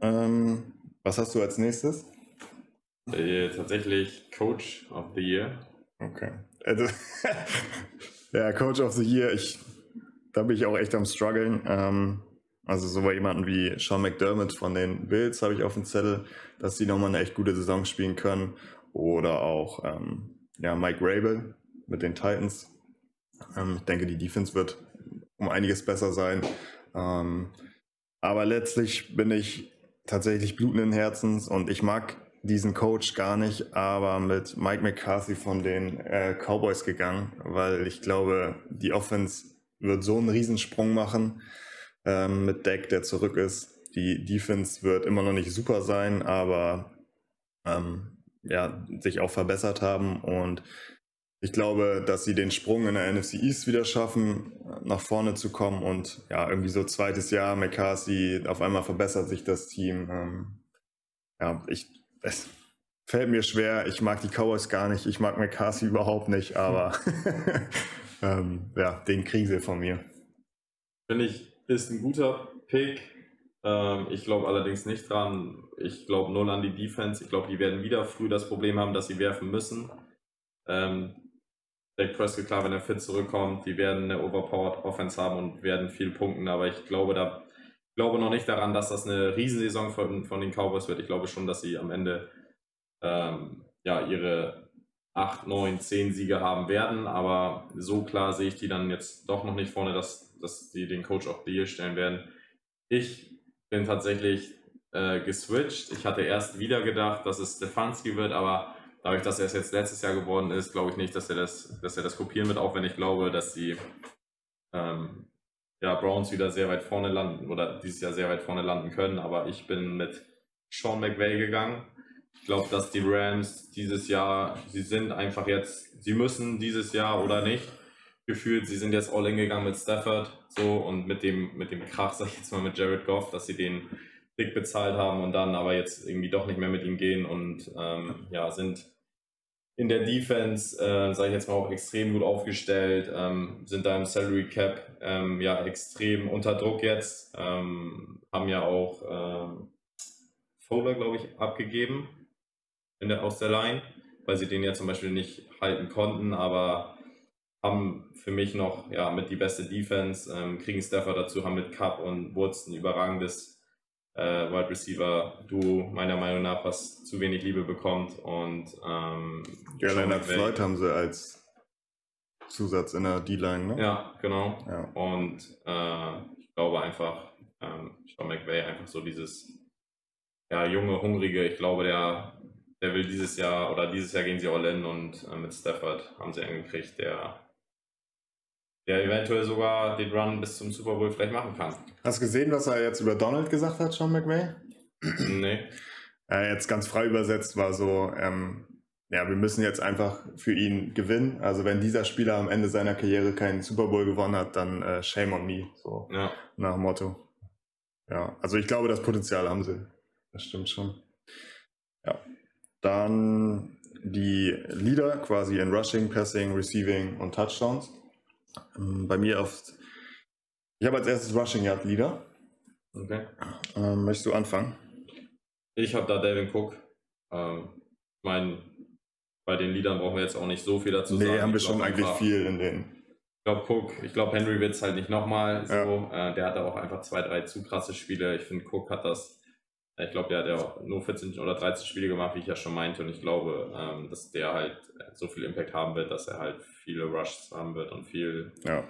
Speaker 1: Ähm, was hast du als nächstes?
Speaker 2: Äh, tatsächlich Coach of the Year.
Speaker 1: Okay. Also, [laughs] ja, Coach of the Year, ich, da bin ich auch echt am struggeln. Ähm, also so bei jemanden wie Sean McDermott von den Bills habe ich auf dem Zettel, dass die nochmal eine echt gute Saison spielen können oder auch ähm, ja, Mike Rabel mit den Titans. Ähm, ich denke, die Defense wird um einiges besser sein. Ähm, aber letztlich bin ich tatsächlich blutenden Herzens und ich mag diesen Coach gar nicht, aber mit Mike McCarthy von den äh, Cowboys gegangen, weil ich glaube, die Offense wird so einen Riesensprung machen ähm, mit Deck, der zurück ist. Die Defense wird immer noch nicht super sein, aber ähm, ja, sich auch verbessert haben. Und ich glaube, dass sie den Sprung in der NFC East wieder schaffen, nach vorne zu kommen. Und ja, irgendwie so zweites Jahr, McCarthy, auf einmal verbessert sich das Team. Ähm, ja, ich, es fällt mir schwer. Ich mag die Cowboys gar nicht. Ich mag McCarthy überhaupt nicht. Aber [laughs] ähm, ja, den kriegen sie von mir.
Speaker 2: Finde ich, ist ein guter Pick. Ähm, ich glaube allerdings nicht dran. Ich glaube null an die Defense. Ich glaube, die werden wieder früh das Problem haben, dass sie werfen müssen. Ähm, Dak Prescott, klar, wenn er fit zurückkommt, die werden eine overpowered Offense haben und werden viel punkten, aber ich glaube da glaube noch nicht daran, dass das eine Riesensaison von, von den Cowboys wird. Ich glaube schon, dass sie am Ende ähm, ja, ihre 8, 9, 10 Siege haben werden, aber so klar sehe ich die dann jetzt doch noch nicht vorne, dass, dass sie den Coach of the stellen werden. Ich bin tatsächlich äh, geswitcht. Ich hatte erst wieder gedacht, dass es Stefanski wird, aber dadurch, dass er es jetzt letztes Jahr geworden ist, glaube ich nicht, dass er das, dass er das kopieren wird, auch wenn ich glaube, dass die ähm, ja, Browns wieder sehr weit vorne landen oder dieses Jahr sehr weit vorne landen können. Aber ich bin mit Sean McVay gegangen. Ich glaube, dass die Rams dieses Jahr, sie sind einfach jetzt, sie müssen dieses Jahr oder nicht, gefühlt, sie sind jetzt all in gegangen mit Stafford so und mit dem, mit dem Krach, sag ich jetzt mal, mit Jared Goff, dass sie den dick bezahlt haben und dann aber jetzt irgendwie doch nicht mehr mit ihm gehen und ähm, ja, sind in der Defense, äh, sage ich jetzt mal, auch extrem gut aufgestellt, ähm, sind da im Salary Cap ähm, ja extrem unter Druck jetzt, ähm, haben ja auch ähm, Fowler, glaube ich, abgegeben in der, aus der Line, weil sie den ja zum Beispiel nicht halten konnten, aber haben für mich noch ja, mit die beste Defense, ähm, kriegen Stafford dazu, haben mit Cup und Woods ein überragendes äh, Wide Receiver Duo, meiner Meinung nach, was zu wenig Liebe bekommt. Und ähm,
Speaker 1: ja, Leonard Floyd haben sie als Zusatz in der D-Line, ne?
Speaker 2: Ja, genau.
Speaker 1: Ja.
Speaker 2: Und äh, ich glaube einfach, ähm, Sean McVay einfach so dieses ja, junge, hungrige, ich glaube, der, der will dieses Jahr oder dieses Jahr gehen sie all in und äh, mit Stafford haben sie einen gekriegt, der, der eventuell sogar den Run bis zum Super Bowl vielleicht machen kann.
Speaker 1: Hast du gesehen, was er jetzt über Donald gesagt hat, Sean McVay? [clears throat]
Speaker 2: nee.
Speaker 1: Äh, jetzt ganz frei übersetzt war so, ähm, ja, wir müssen jetzt einfach für ihn gewinnen. Also wenn dieser Spieler am Ende seiner Karriere keinen Super Bowl gewonnen hat, dann äh, shame on me. So
Speaker 2: Ja.
Speaker 1: nach dem Motto. Ja, also ich glaube, das Potenzial haben sie. Das stimmt schon. Ja. Dann die Leader quasi in Rushing, Passing, Receiving und Touchdowns. Ähm, Bei mir auf. Ich habe als erstes Rushing Yard Leader.
Speaker 2: Okay.
Speaker 1: Ähm, möchtest du anfangen?
Speaker 2: Ich habe da Devin Cook. Ähm, ich meine, bei den Liedern brauchen wir jetzt auch nicht so viel dazu
Speaker 1: nee,
Speaker 2: sagen.
Speaker 1: haben wir
Speaker 2: glaub
Speaker 1: schon eigentlich viel in den.
Speaker 2: Ich glaube, Cook, ich glaube, Henry wird es halt nicht nochmal so.
Speaker 1: Ja.
Speaker 2: Äh, der hatte auch einfach zwei, drei zu krasse Spiele. Ich finde, Cook hat das, äh, ich glaube, der hat ja auch nur 14 oder 13 Spiele gemacht, wie ich ja schon meinte. Und ich glaube, ähm, dass der halt so viel Impact haben wird, dass er halt viele Rushs haben wird und viel,
Speaker 1: Ja.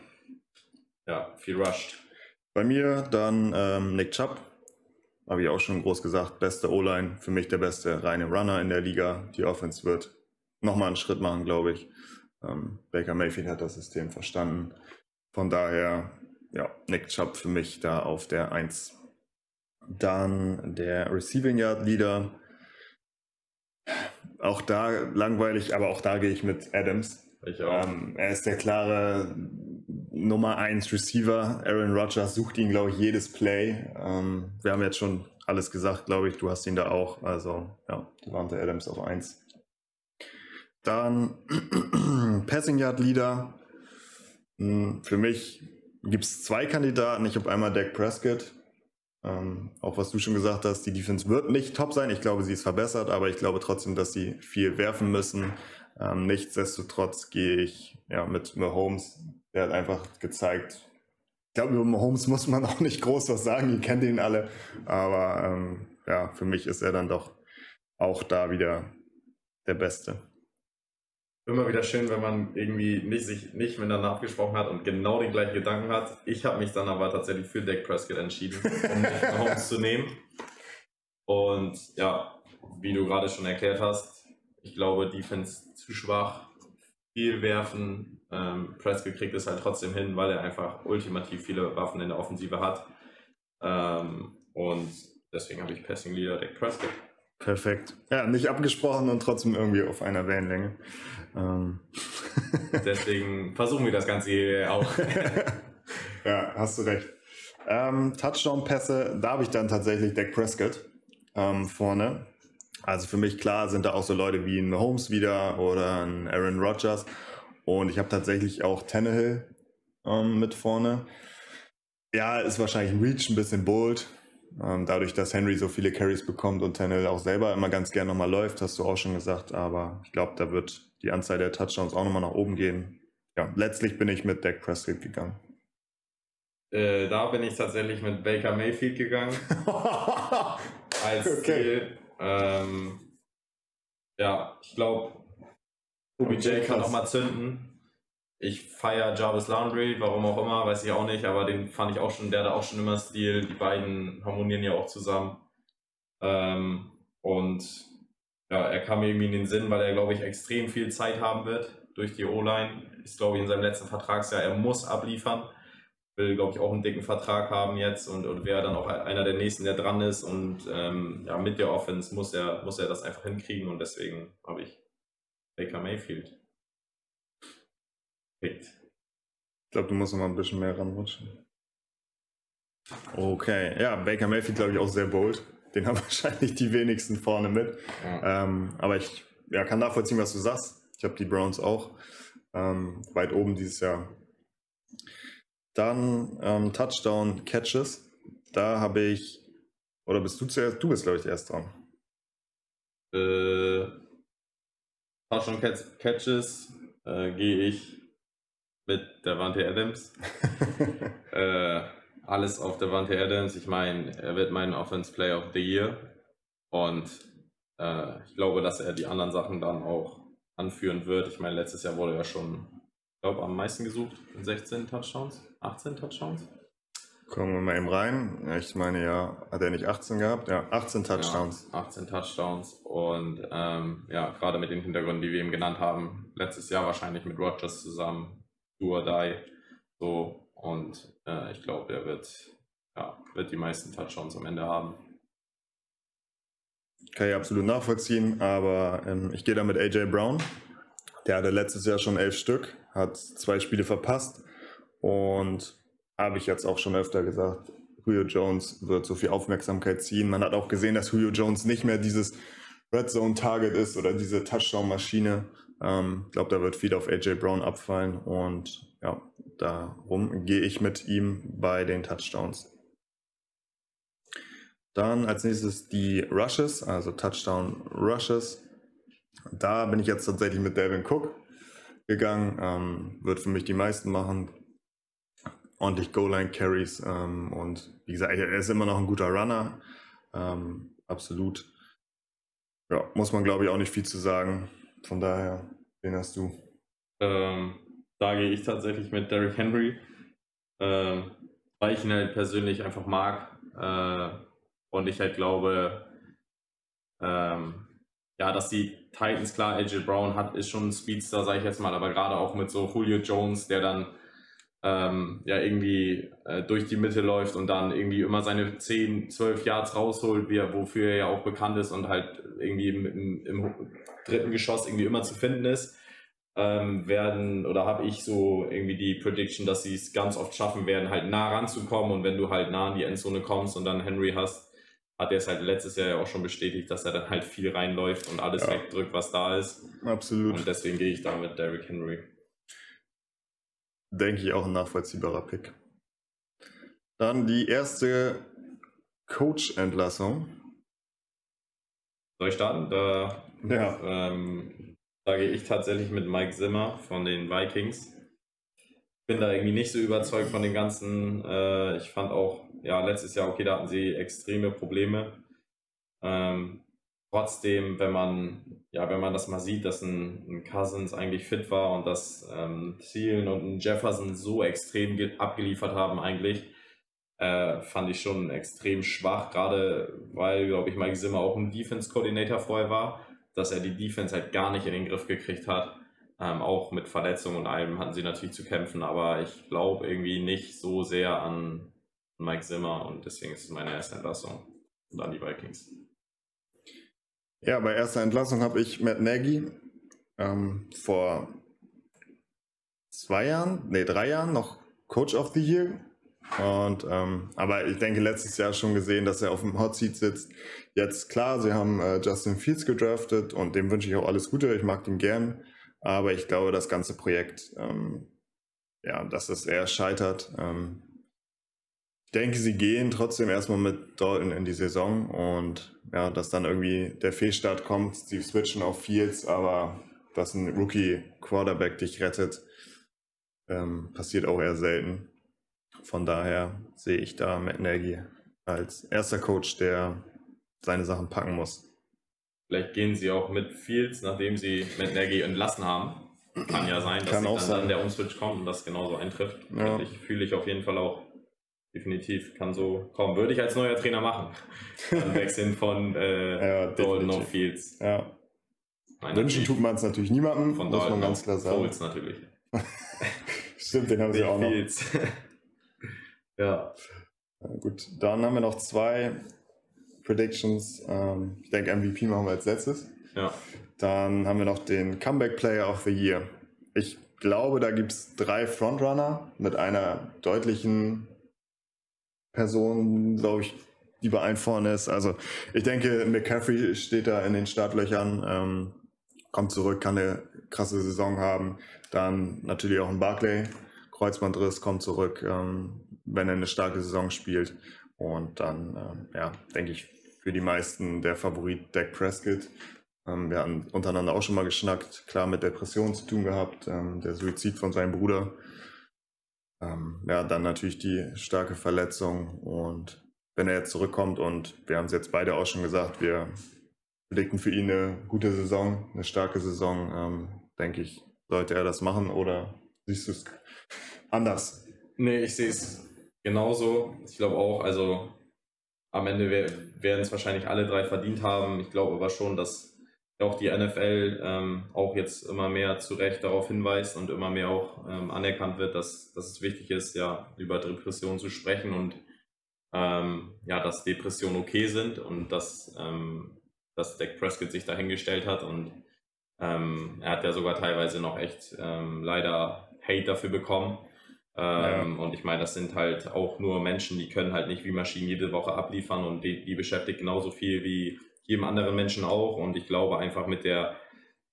Speaker 2: ja, viel rusht.
Speaker 1: Bei mir dann ähm, Nick Chubb. Habe ich auch schon groß gesagt. Beste O-Line. Für mich der beste reine Runner in der Liga. Die Offense wird nochmal einen Schritt machen, glaube ich. Ähm, Baker Mayfield hat das System verstanden. Von daher, ja, Nick Chubb für mich da auf der 1. Dann der Receiving Yard Leader. Auch da langweilig, aber auch da gehe ich mit Adams.
Speaker 2: Ich auch.
Speaker 1: Ähm, er ist der klare Nummer 1 Receiver. Aaron Rodgers sucht ihn, glaube ich, jedes Play. Ähm, wir haben jetzt schon alles gesagt, glaube ich. Du hast ihn da auch. Also, ja, Devante Adams auf 1. Dann [clears throat] Passing Yard Leader. Hm, Für mich gibt es zwei Kandidaten. Ich habe einmal Dak Prescott. Ähm, auch was du schon gesagt hast, die Defense wird nicht top sein. Ich glaube, sie ist verbessert, aber ich glaube trotzdem, dass sie viel werfen müssen. Ähm, nichtsdestotrotz gehe ich ja, mit Mahomes. Der hat einfach gezeigt, ich glaube, über Mahomes muss man [laughs] auch nicht groß was sagen, ihr kennt ihn alle. Aber ähm, ja, für mich ist er dann doch auch da wieder der Beste.
Speaker 2: Immer wieder schön, wenn man irgendwie nicht, sich nicht miteinander abgesprochen hat und genau den gleichen Gedanken hat. Ich habe mich dann aber tatsächlich für Dak Prescott entschieden, um [laughs] nicht Mahomes zu nehmen. Und ja, wie du gerade schon erklärt hast, ich glaube, Defense zu schwach, viel werfen. Ähm, Prescott kriegt es halt trotzdem hin, weil er einfach ultimativ viele Waffen in der Offensive hat. Ähm, und deswegen habe ich Passing Leader Dak Prescott.
Speaker 1: Perfekt. Ja, nicht abgesprochen und trotzdem irgendwie auf einer Wellenlänge. Ähm. [laughs]
Speaker 2: Deswegen versuchen wir das Ganze hier auch. [laughs]
Speaker 1: ja, hast du recht. Ähm, Touchdown-Pässe, da habe ich dann tatsächlich Dak Prescott ähm, vorne. Also für mich klar sind da auch so Leute wie ein Mahomes wieder oder ein Aaron Rodgers. Und ich habe tatsächlich auch Tannehill ähm, mit vorne. Ja, ist wahrscheinlich ein Reach, ein bisschen bold. Ähm, dadurch, dass Henry so viele Carries bekommt und Tannehill auch selber immer ganz gern nochmal läuft, hast du auch schon gesagt. Aber ich glaube, da wird die Anzahl der Touchdowns auch nochmal nach oben gehen. Ja, letztlich bin ich mit Dak Prescott gegangen.
Speaker 2: Äh, da bin ich tatsächlich mit Baker Mayfield gegangen [laughs] als
Speaker 1: Okay.
Speaker 2: Ziel. Ähm, ja, ich glaube, OBJ
Speaker 1: Okay,
Speaker 2: kann
Speaker 1: krass.
Speaker 2: noch mal zünden. Ich feiere Jarvis Landry, warum auch immer, weiß ich auch nicht, aber den fand ich auch schon, der hat auch schon immer Stil. Die beiden harmonieren ja auch zusammen. Ähm, und ja, er kam mir irgendwie in den Sinn, weil er, glaube ich, extrem viel Zeit haben wird durch die O-Line. Ist, glaube ich, in seinem letzten Vertragsjahr, er muss abliefern will, glaube ich, auch einen dicken Vertrag haben jetzt und, und wäre dann auch einer der nächsten, der dran ist. Und ähm, ja, mit der Offense muss er, muss er das einfach hinkriegen und deswegen habe ich Baker Mayfield pickt.
Speaker 1: Ich glaube, du musst noch mal ein bisschen mehr ranrutschen. Okay, ja, Baker Mayfield, glaube ich, auch sehr bold. Den haben [laughs] wahrscheinlich die wenigsten vorne mit.
Speaker 2: Ja.
Speaker 1: Ähm, aber ich ja, kann nachvollziehen, was du sagst. Ich habe die Browns auch ähm, weit oben dieses Jahr. Dann ähm, Touchdown Catches. Da habe ich, oder bist du zuerst? Du bist, glaube ich, erst dran.
Speaker 2: Äh, Touchdown Catch- Catches äh, gehe ich mit Davante Adams. [laughs] äh, alles auf Davante Adams. Ich meine, er wird mein Offense Player of the Year. Und äh, ich glaube, dass er die anderen Sachen dann auch anführen wird. Ich meine, letztes Jahr wurde er schon glaube, am meisten gesucht. 16 Touchdowns, 18 Touchdowns.
Speaker 1: Kommen wir mal eben rein. Ich meine, ja, hat er nicht 18 gehabt? Ja, 18 Touchdowns.
Speaker 2: Ja, 18 Touchdowns und ähm, ja, gerade mit den Hintergründen, die wir ihm genannt haben, letztes Jahr wahrscheinlich mit Rogers zusammen, do or die, so und äh, ich glaube, er wird, ja, wird die meisten Touchdowns am Ende haben.
Speaker 1: Kann ich absolut nachvollziehen, aber ähm, ich gehe da mit AJ Brown. Der hatte letztes Jahr schon elf Stück, hat zwei Spiele verpasst und habe ich jetzt auch schon öfter gesagt, Julio Jones wird so viel Aufmerksamkeit ziehen. Man hat auch gesehen, dass Julio Jones nicht mehr dieses Red Zone Target ist oder diese Touchdown-Maschine. Ich ähm, glaube, da wird viel auf AJ Brown abfallen und ja, darum gehe ich mit ihm bei den Touchdowns. Dann als nächstes die Rushes, also Touchdown Rushes. Da bin ich jetzt tatsächlich mit Devin Cook gegangen. Ähm, wird für mich die meisten machen ordentlich Goal-Line-Carries ähm, und wie gesagt, er ist immer noch ein guter Runner. Ähm, absolut. Ja, muss man glaube ich auch nicht viel zu sagen. Von daher, wen hast du?
Speaker 2: Ähm, da gehe ich tatsächlich mit Derrick Henry, ähm, weil ich ihn halt persönlich einfach mag äh, und ich halt glaube, ähm, ja, dass die Titans, klar, AJ Brown hat, ist schon ein Speedster, sage ich jetzt mal, aber gerade auch mit so Julio Jones, der dann ähm, ja irgendwie äh, durch die Mitte läuft und dann irgendwie immer seine 10, 12 Yards rausholt, wie er, wofür er ja auch bekannt ist und halt irgendwie im, im, dritten Geschoss irgendwie immer zu finden ist, ähm, werden oder habe ich so irgendwie die Prediction, dass sie es ganz oft schaffen werden, halt nah ranzukommen und wenn du halt nah in die Endzone kommst und dann Henry hast, hat er es halt letztes Jahr ja auch schon bestätigt, dass er dann halt viel reinläuft und alles ja. wegdrückt, was da ist.
Speaker 1: Absolut.
Speaker 2: Und deswegen gehe ich da mit Derrick Henry
Speaker 1: denke ich, auch ein nachvollziehbarer Pick. Dann die erste Coach-Entlassung.
Speaker 2: Soll ich starten? Da, ja. ähm, da gehe ich tatsächlich mit Mike Zimmer von den Vikings. Bin da irgendwie nicht so überzeugt von den ganzen. Äh, ich fand auch, ja, letztes Jahr, okay, da hatten sie extreme Probleme. Ähm, trotzdem, wenn man, ja, wenn man das mal sieht, dass ein, ein Cousins eigentlich fit war und dass ähm, Thielen und ein Jefferson so extrem abgeliefert haben eigentlich, äh, fand ich schon extrem schwach, gerade weil, glaube ich, Mike Zimmer auch ein Defense-Coordinator vorher war, dass er die Defense halt gar nicht in den Griff gekriegt hat. Ähm, auch mit Verletzungen und allem hatten sie natürlich zu kämpfen, aber ich glaube irgendwie nicht so sehr an Mike Zimmer und deswegen ist es meine erste Entlassung und an die Vikings.
Speaker 1: Ja, bei erster Entlassung habe ich Matt Nagy ähm, vor zwei Jahren, nee, drei Jahren noch Coach of the Year. Und ähm, aber ich denke, letztes Jahr schon gesehen, dass er auf dem Hot Seat sitzt. Jetzt klar, sie haben äh, Justin Fields gedraftet und dem wünsche ich auch alles Gute. Ich mag ihn gern. Aber ich glaube, das ganze Projekt, ähm, ja, dass es eher scheitert. Ähm, denke, sie gehen trotzdem erstmal mit Dalton in die Saison und ja, dass dann irgendwie der Fehlstart kommt, sie switchen auf Fields, aber dass ein Rookie-Quarterback dich rettet, ähm, passiert auch eher selten. Von daher sehe ich da Matt Nagy als erster Coach, der seine Sachen packen muss.
Speaker 2: Vielleicht gehen sie auch mit Fields, nachdem sie Matt Nagy entlassen haben. Kann ja sein, dass dann, sein. dann der Umswitch kommt und das genauso eintrifft. Ja. Ich fühle ich auf jeden Fall auch. Definitiv, kann so kommen. Würde ich als neuer Trainer machen. [laughs] Dann wechseln von äh, ja, Dalton auf Fields.
Speaker 1: Ja. Wünschen tut man es natürlich niemandem, von muss man ganz klar sagen.
Speaker 2: Foles natürlich. [laughs]
Speaker 1: Stimmt, den haben sie auch noch.
Speaker 2: Fields. [laughs] ja.
Speaker 1: Gut, dann haben wir noch zwei Predictions. Ähm, ich denke, MVP machen wir als letztes.
Speaker 2: Ja.
Speaker 1: Dann haben wir noch den Comeback Player of the Year. Ich glaube, da gibt es drei Frontrunner mit einer deutlichen Person, glaube ich, die bei allen vorne ist. Also ich denke, McCaffrey steht da in den Startlöchern, ähm, kommt zurück, kann eine krasse Saison haben. Dann natürlich auch ein Barclay, Kreuzbandriss, kommt zurück, ähm, wenn er eine starke Saison spielt. Und dann, ähm, ja, denke ich, für die meisten der Favorit Dak Prescott. Ähm, wir hatten untereinander auch schon mal geschnackt, klar mit Depressionen zu tun gehabt, ähm, der Suizid von seinem Bruder ähm, ja, dann natürlich die starke Verletzung und wenn er jetzt zurückkommt und wir haben es jetzt beide auch schon gesagt, wir blicken für ihn eine gute Saison, eine starke Saison, ähm, denke ich, sollte er das machen oder siehst du es anders?
Speaker 2: Nee, ich sehe es genauso. Ich glaube auch, also am Ende werden es wahrscheinlich alle drei verdient haben. Ich glaube aber schon, dass auch die NFL ähm, auch jetzt immer mehr zu Recht darauf hinweist und immer mehr auch ähm, anerkannt wird, dass, dass es wichtig ist, ja, über Depressionen zu sprechen und ähm, ja, dass Depressionen okay sind und dass, ähm, dass Dak Prescott sich dahingestellt hat und ähm, er hat ja sogar teilweise noch echt ähm, leider Hate dafür bekommen. Ja. Und ich meine, das sind halt auch nur Menschen, die können halt nicht wie Maschinen jede Woche abliefern und die, die beschäftigt genauso viel wie jedem anderen Menschen auch. Und ich glaube einfach mit der,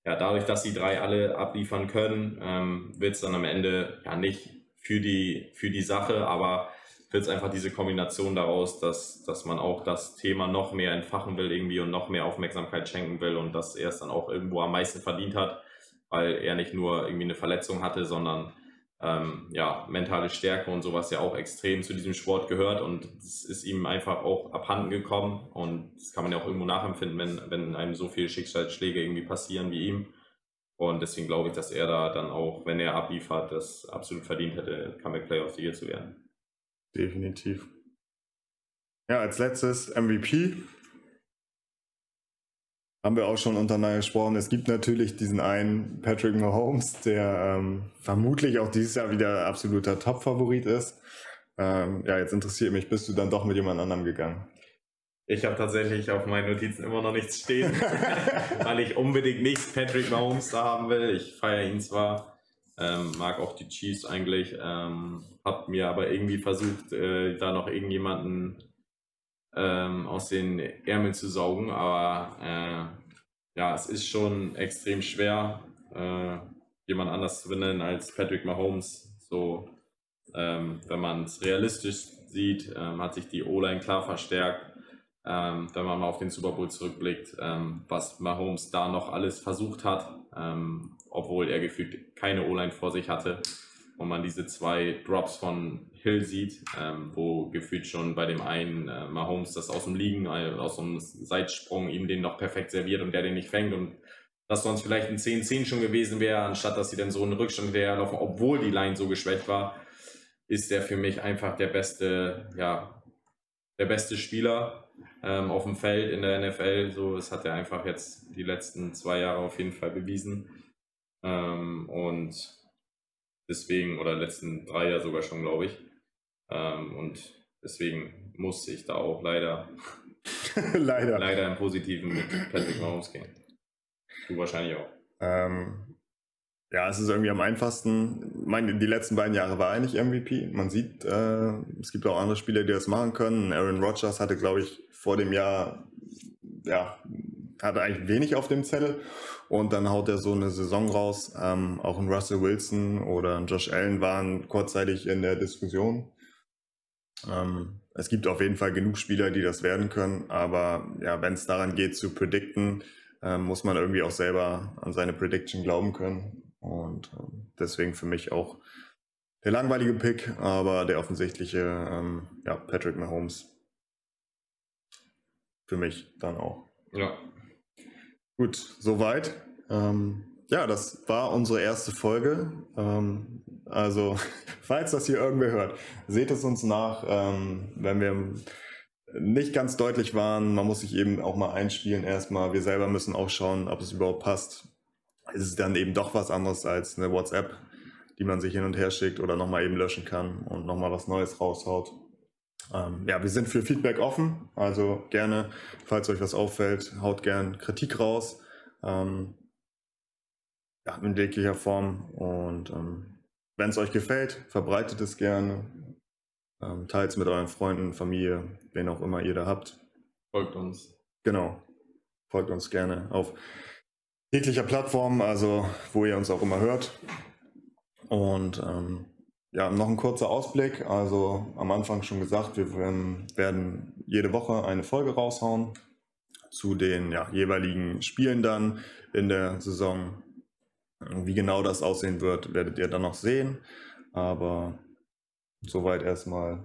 Speaker 2: ja, dadurch, dass die drei alle abliefern können, ähm, wird es dann am Ende ja nicht für die, für die Sache, aber wird es einfach diese Kombination daraus, dass, dass man auch das Thema noch mehr entfachen will irgendwie und noch mehr Aufmerksamkeit schenken will und dass er es dann auch irgendwo am meisten verdient hat, weil er nicht nur irgendwie eine Verletzung hatte, sondern ähm, ja, mentale Stärke und sowas ja auch extrem zu diesem Sport gehört und es ist ihm einfach auch abhanden gekommen und das kann man ja auch irgendwo nachempfinden, wenn, wenn einem so viele Schicksalsschläge irgendwie passieren wie ihm. Und deswegen glaube ich, dass er da dann auch, wenn er abliefert, das absolut verdient hätte, Comeback Player of the Year zu werden.
Speaker 1: Definitiv. Ja, als letztes MVP haben wir auch schon untereinander gesprochen. Es gibt natürlich diesen einen Patrick Mahomes, der ähm, vermutlich auch dieses Jahr wieder absoluter Top-Favorit ist. Ähm, ja, jetzt interessiert mich, bist du dann doch mit jemand anderem gegangen?
Speaker 2: Ich habe tatsächlich auf meinen Notizen immer noch nichts stehen, [laughs] weil ich unbedingt nicht Patrick Mahomes da haben will. Ich feiere ihn zwar, ähm, mag auch die Chiefs eigentlich, ähm, habe mir aber irgendwie versucht, äh, da noch irgendjemanden ähm, aus den Ärmeln zu saugen. Aber äh, ja, es ist schon extrem schwer, äh, jemand anders zu benennen als Patrick Mahomes. So, ähm, wenn man es realistisch sieht, ähm, hat sich die O-Line klar verstärkt. Ähm, wenn man mal auf den Super Bowl zurückblickt, ähm, was Mahomes da noch alles versucht hat, ähm, obwohl er gefühlt keine O-Line vor sich hatte und man diese zwei Drops von Hill sieht, ähm, wo gefühlt schon bei dem einen äh, Mahomes das aus dem Liegen, äh, aus dem Seitsprung ihm den noch perfekt serviert und der den nicht fängt und das sonst vielleicht ein 10-10 schon gewesen wäre, anstatt dass sie dann so einen Rückstand wäre, obwohl die Line so geschwächt war, ist der für mich einfach der beste, ja, der beste Spieler ähm, auf dem Feld in der NFL. So, das hat er einfach jetzt die letzten zwei Jahre auf jeden Fall bewiesen. Ähm, und Deswegen, oder letzten drei Jahre sogar schon, glaube ich. Ähm, und deswegen musste ich da auch leider, [laughs]
Speaker 1: leider.
Speaker 2: leider im Positiven mit Patrick Mahomes gehen. Du wahrscheinlich auch.
Speaker 1: Ähm, ja, es ist irgendwie am einfachsten. Meine, die letzten beiden Jahre war eigentlich MVP. Man sieht, äh, es gibt auch andere Spieler, die das machen können. Aaron Rodgers hatte, glaube ich, vor dem Jahr, ja, hatte eigentlich wenig auf dem Zettel. Und dann haut er so eine Saison raus. Ähm, auch ein Russell Wilson oder ein Josh Allen waren kurzzeitig in der Diskussion. Ähm, es gibt auf jeden Fall genug Spieler, die das werden können. Aber ja, wenn es daran geht zu predikten, ähm, muss man irgendwie auch selber an seine Prediction glauben können. Und ähm, deswegen für mich auch der langweilige Pick, aber der offensichtliche, ähm, ja, Patrick Mahomes. Für mich dann auch.
Speaker 2: Ja,
Speaker 1: Gut, soweit. Ähm, ja, das war unsere erste Folge. Ähm, also, [laughs] falls das hier irgendwer hört, seht es uns nach, ähm, wenn wir nicht ganz deutlich waren. Man muss sich eben auch mal einspielen erstmal. Wir selber müssen auch schauen, ob es überhaupt passt. Es ist dann eben doch was anderes als eine WhatsApp, die man sich hin und her schickt oder nochmal eben löschen kann und nochmal was Neues raushaut. Ähm, ja, wir sind für Feedback offen, also gerne, falls euch was auffällt, haut gern Kritik raus. Ähm, ja, in jeglicher Form. Und ähm, wenn es euch gefällt, verbreitet es gerne. Ähm, Teilt es mit euren Freunden, Familie, wen auch immer ihr da habt.
Speaker 2: Folgt uns.
Speaker 1: Genau. Folgt uns gerne auf jeglicher Plattform, also wo ihr uns auch immer hört. Und ähm, ja, noch ein kurzer Ausblick. Also am Anfang schon gesagt, wir werden jede Woche eine Folge raushauen zu den ja, jeweiligen Spielen dann in der Saison. Wie genau das aussehen wird, werdet ihr dann noch sehen. Aber soweit erstmal.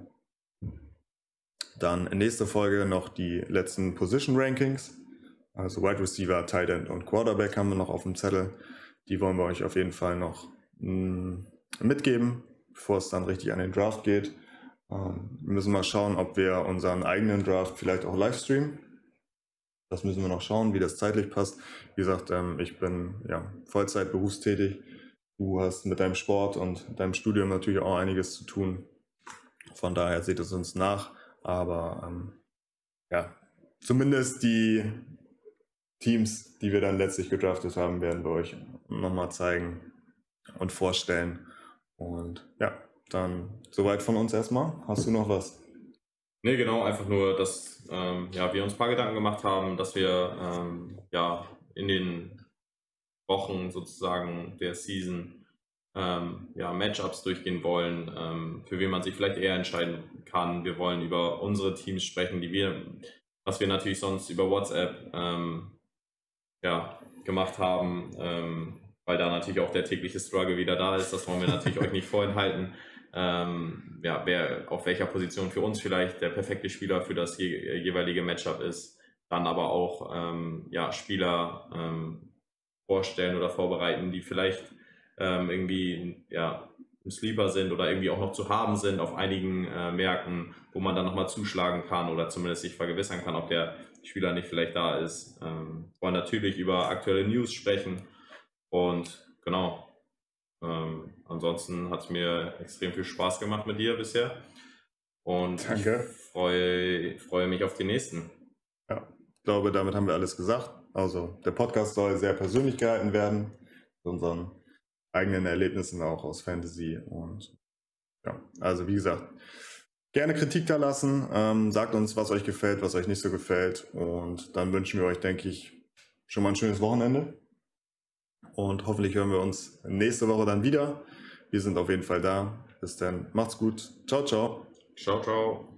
Speaker 1: Dann in nächster Folge noch die letzten Position Rankings. Also Wide Receiver, Tight End und Quarterback haben wir noch auf dem Zettel. Die wollen wir euch auf jeden Fall noch hm, mitgeben, bevor es dann richtig an den Draft geht. Ähm, wir müssen mal schauen, ob wir unseren eigenen Draft vielleicht auch live streamen. Das müssen wir noch schauen, wie das zeitlich passt. Wie gesagt, ähm, ich bin ja, Vollzeit berufstätig. Du hast mit deinem Sport und deinem Studium natürlich auch einiges zu tun. Von daher seht es uns nach. Aber ähm, ja, zumindest die Teams, die wir dann letztlich gedraftet haben, werden wir euch nochmal zeigen und vorstellen. Und ja, dann soweit von uns erstmal. Hast du noch was?
Speaker 2: Nee, genau, einfach nur, dass ähm, ja, wir uns ein paar Gedanken gemacht haben, dass wir ähm, ja, in den Wochen sozusagen der Season ähm, ja, Matchups durchgehen wollen, ähm, für wen man sich vielleicht eher entscheiden kann. Wir wollen über unsere Teams sprechen, die wir, was wir natürlich sonst über WhatsApp ähm, ja, gemacht haben, ähm, weil da natürlich auch der tägliche Struggle wieder da ist. Das wollen wir natürlich euch nicht vorenthalten. Ähm, ja, wer auf welcher Position für uns vielleicht der perfekte Spieler für das je, jeweilige Matchup ist, dann aber auch ähm, ja, Spieler ähm, vorstellen oder vorbereiten, die vielleicht ähm, irgendwie ja, ein Sleeper sind oder irgendwie auch noch zu haben sind auf einigen äh, Märkten, wo man dann nochmal zuschlagen kann oder zumindest sich vergewissern kann, ob der Spieler nicht vielleicht da ist. Ähm, wollen natürlich über aktuelle News sprechen und genau. Ähm, ansonsten hat es mir extrem viel Spaß gemacht mit dir bisher. Und Danke. ich freue, freue mich auf die nächsten.
Speaker 1: Ja, ich glaube, damit haben wir alles gesagt. Also der Podcast soll sehr persönlich gehalten werden, mit unseren eigenen Erlebnissen auch aus Fantasy. Und ja, also wie gesagt, gerne Kritik da lassen. Ähm, sagt uns, was euch gefällt, was euch nicht so gefällt. Und dann wünschen wir euch, denke ich, schon mal ein schönes Wochenende. Und hoffentlich hören wir uns nächste Woche dann wieder. Wir sind auf jeden Fall da. Bis dann. Macht's gut. Ciao, ciao.
Speaker 2: Ciao, ciao.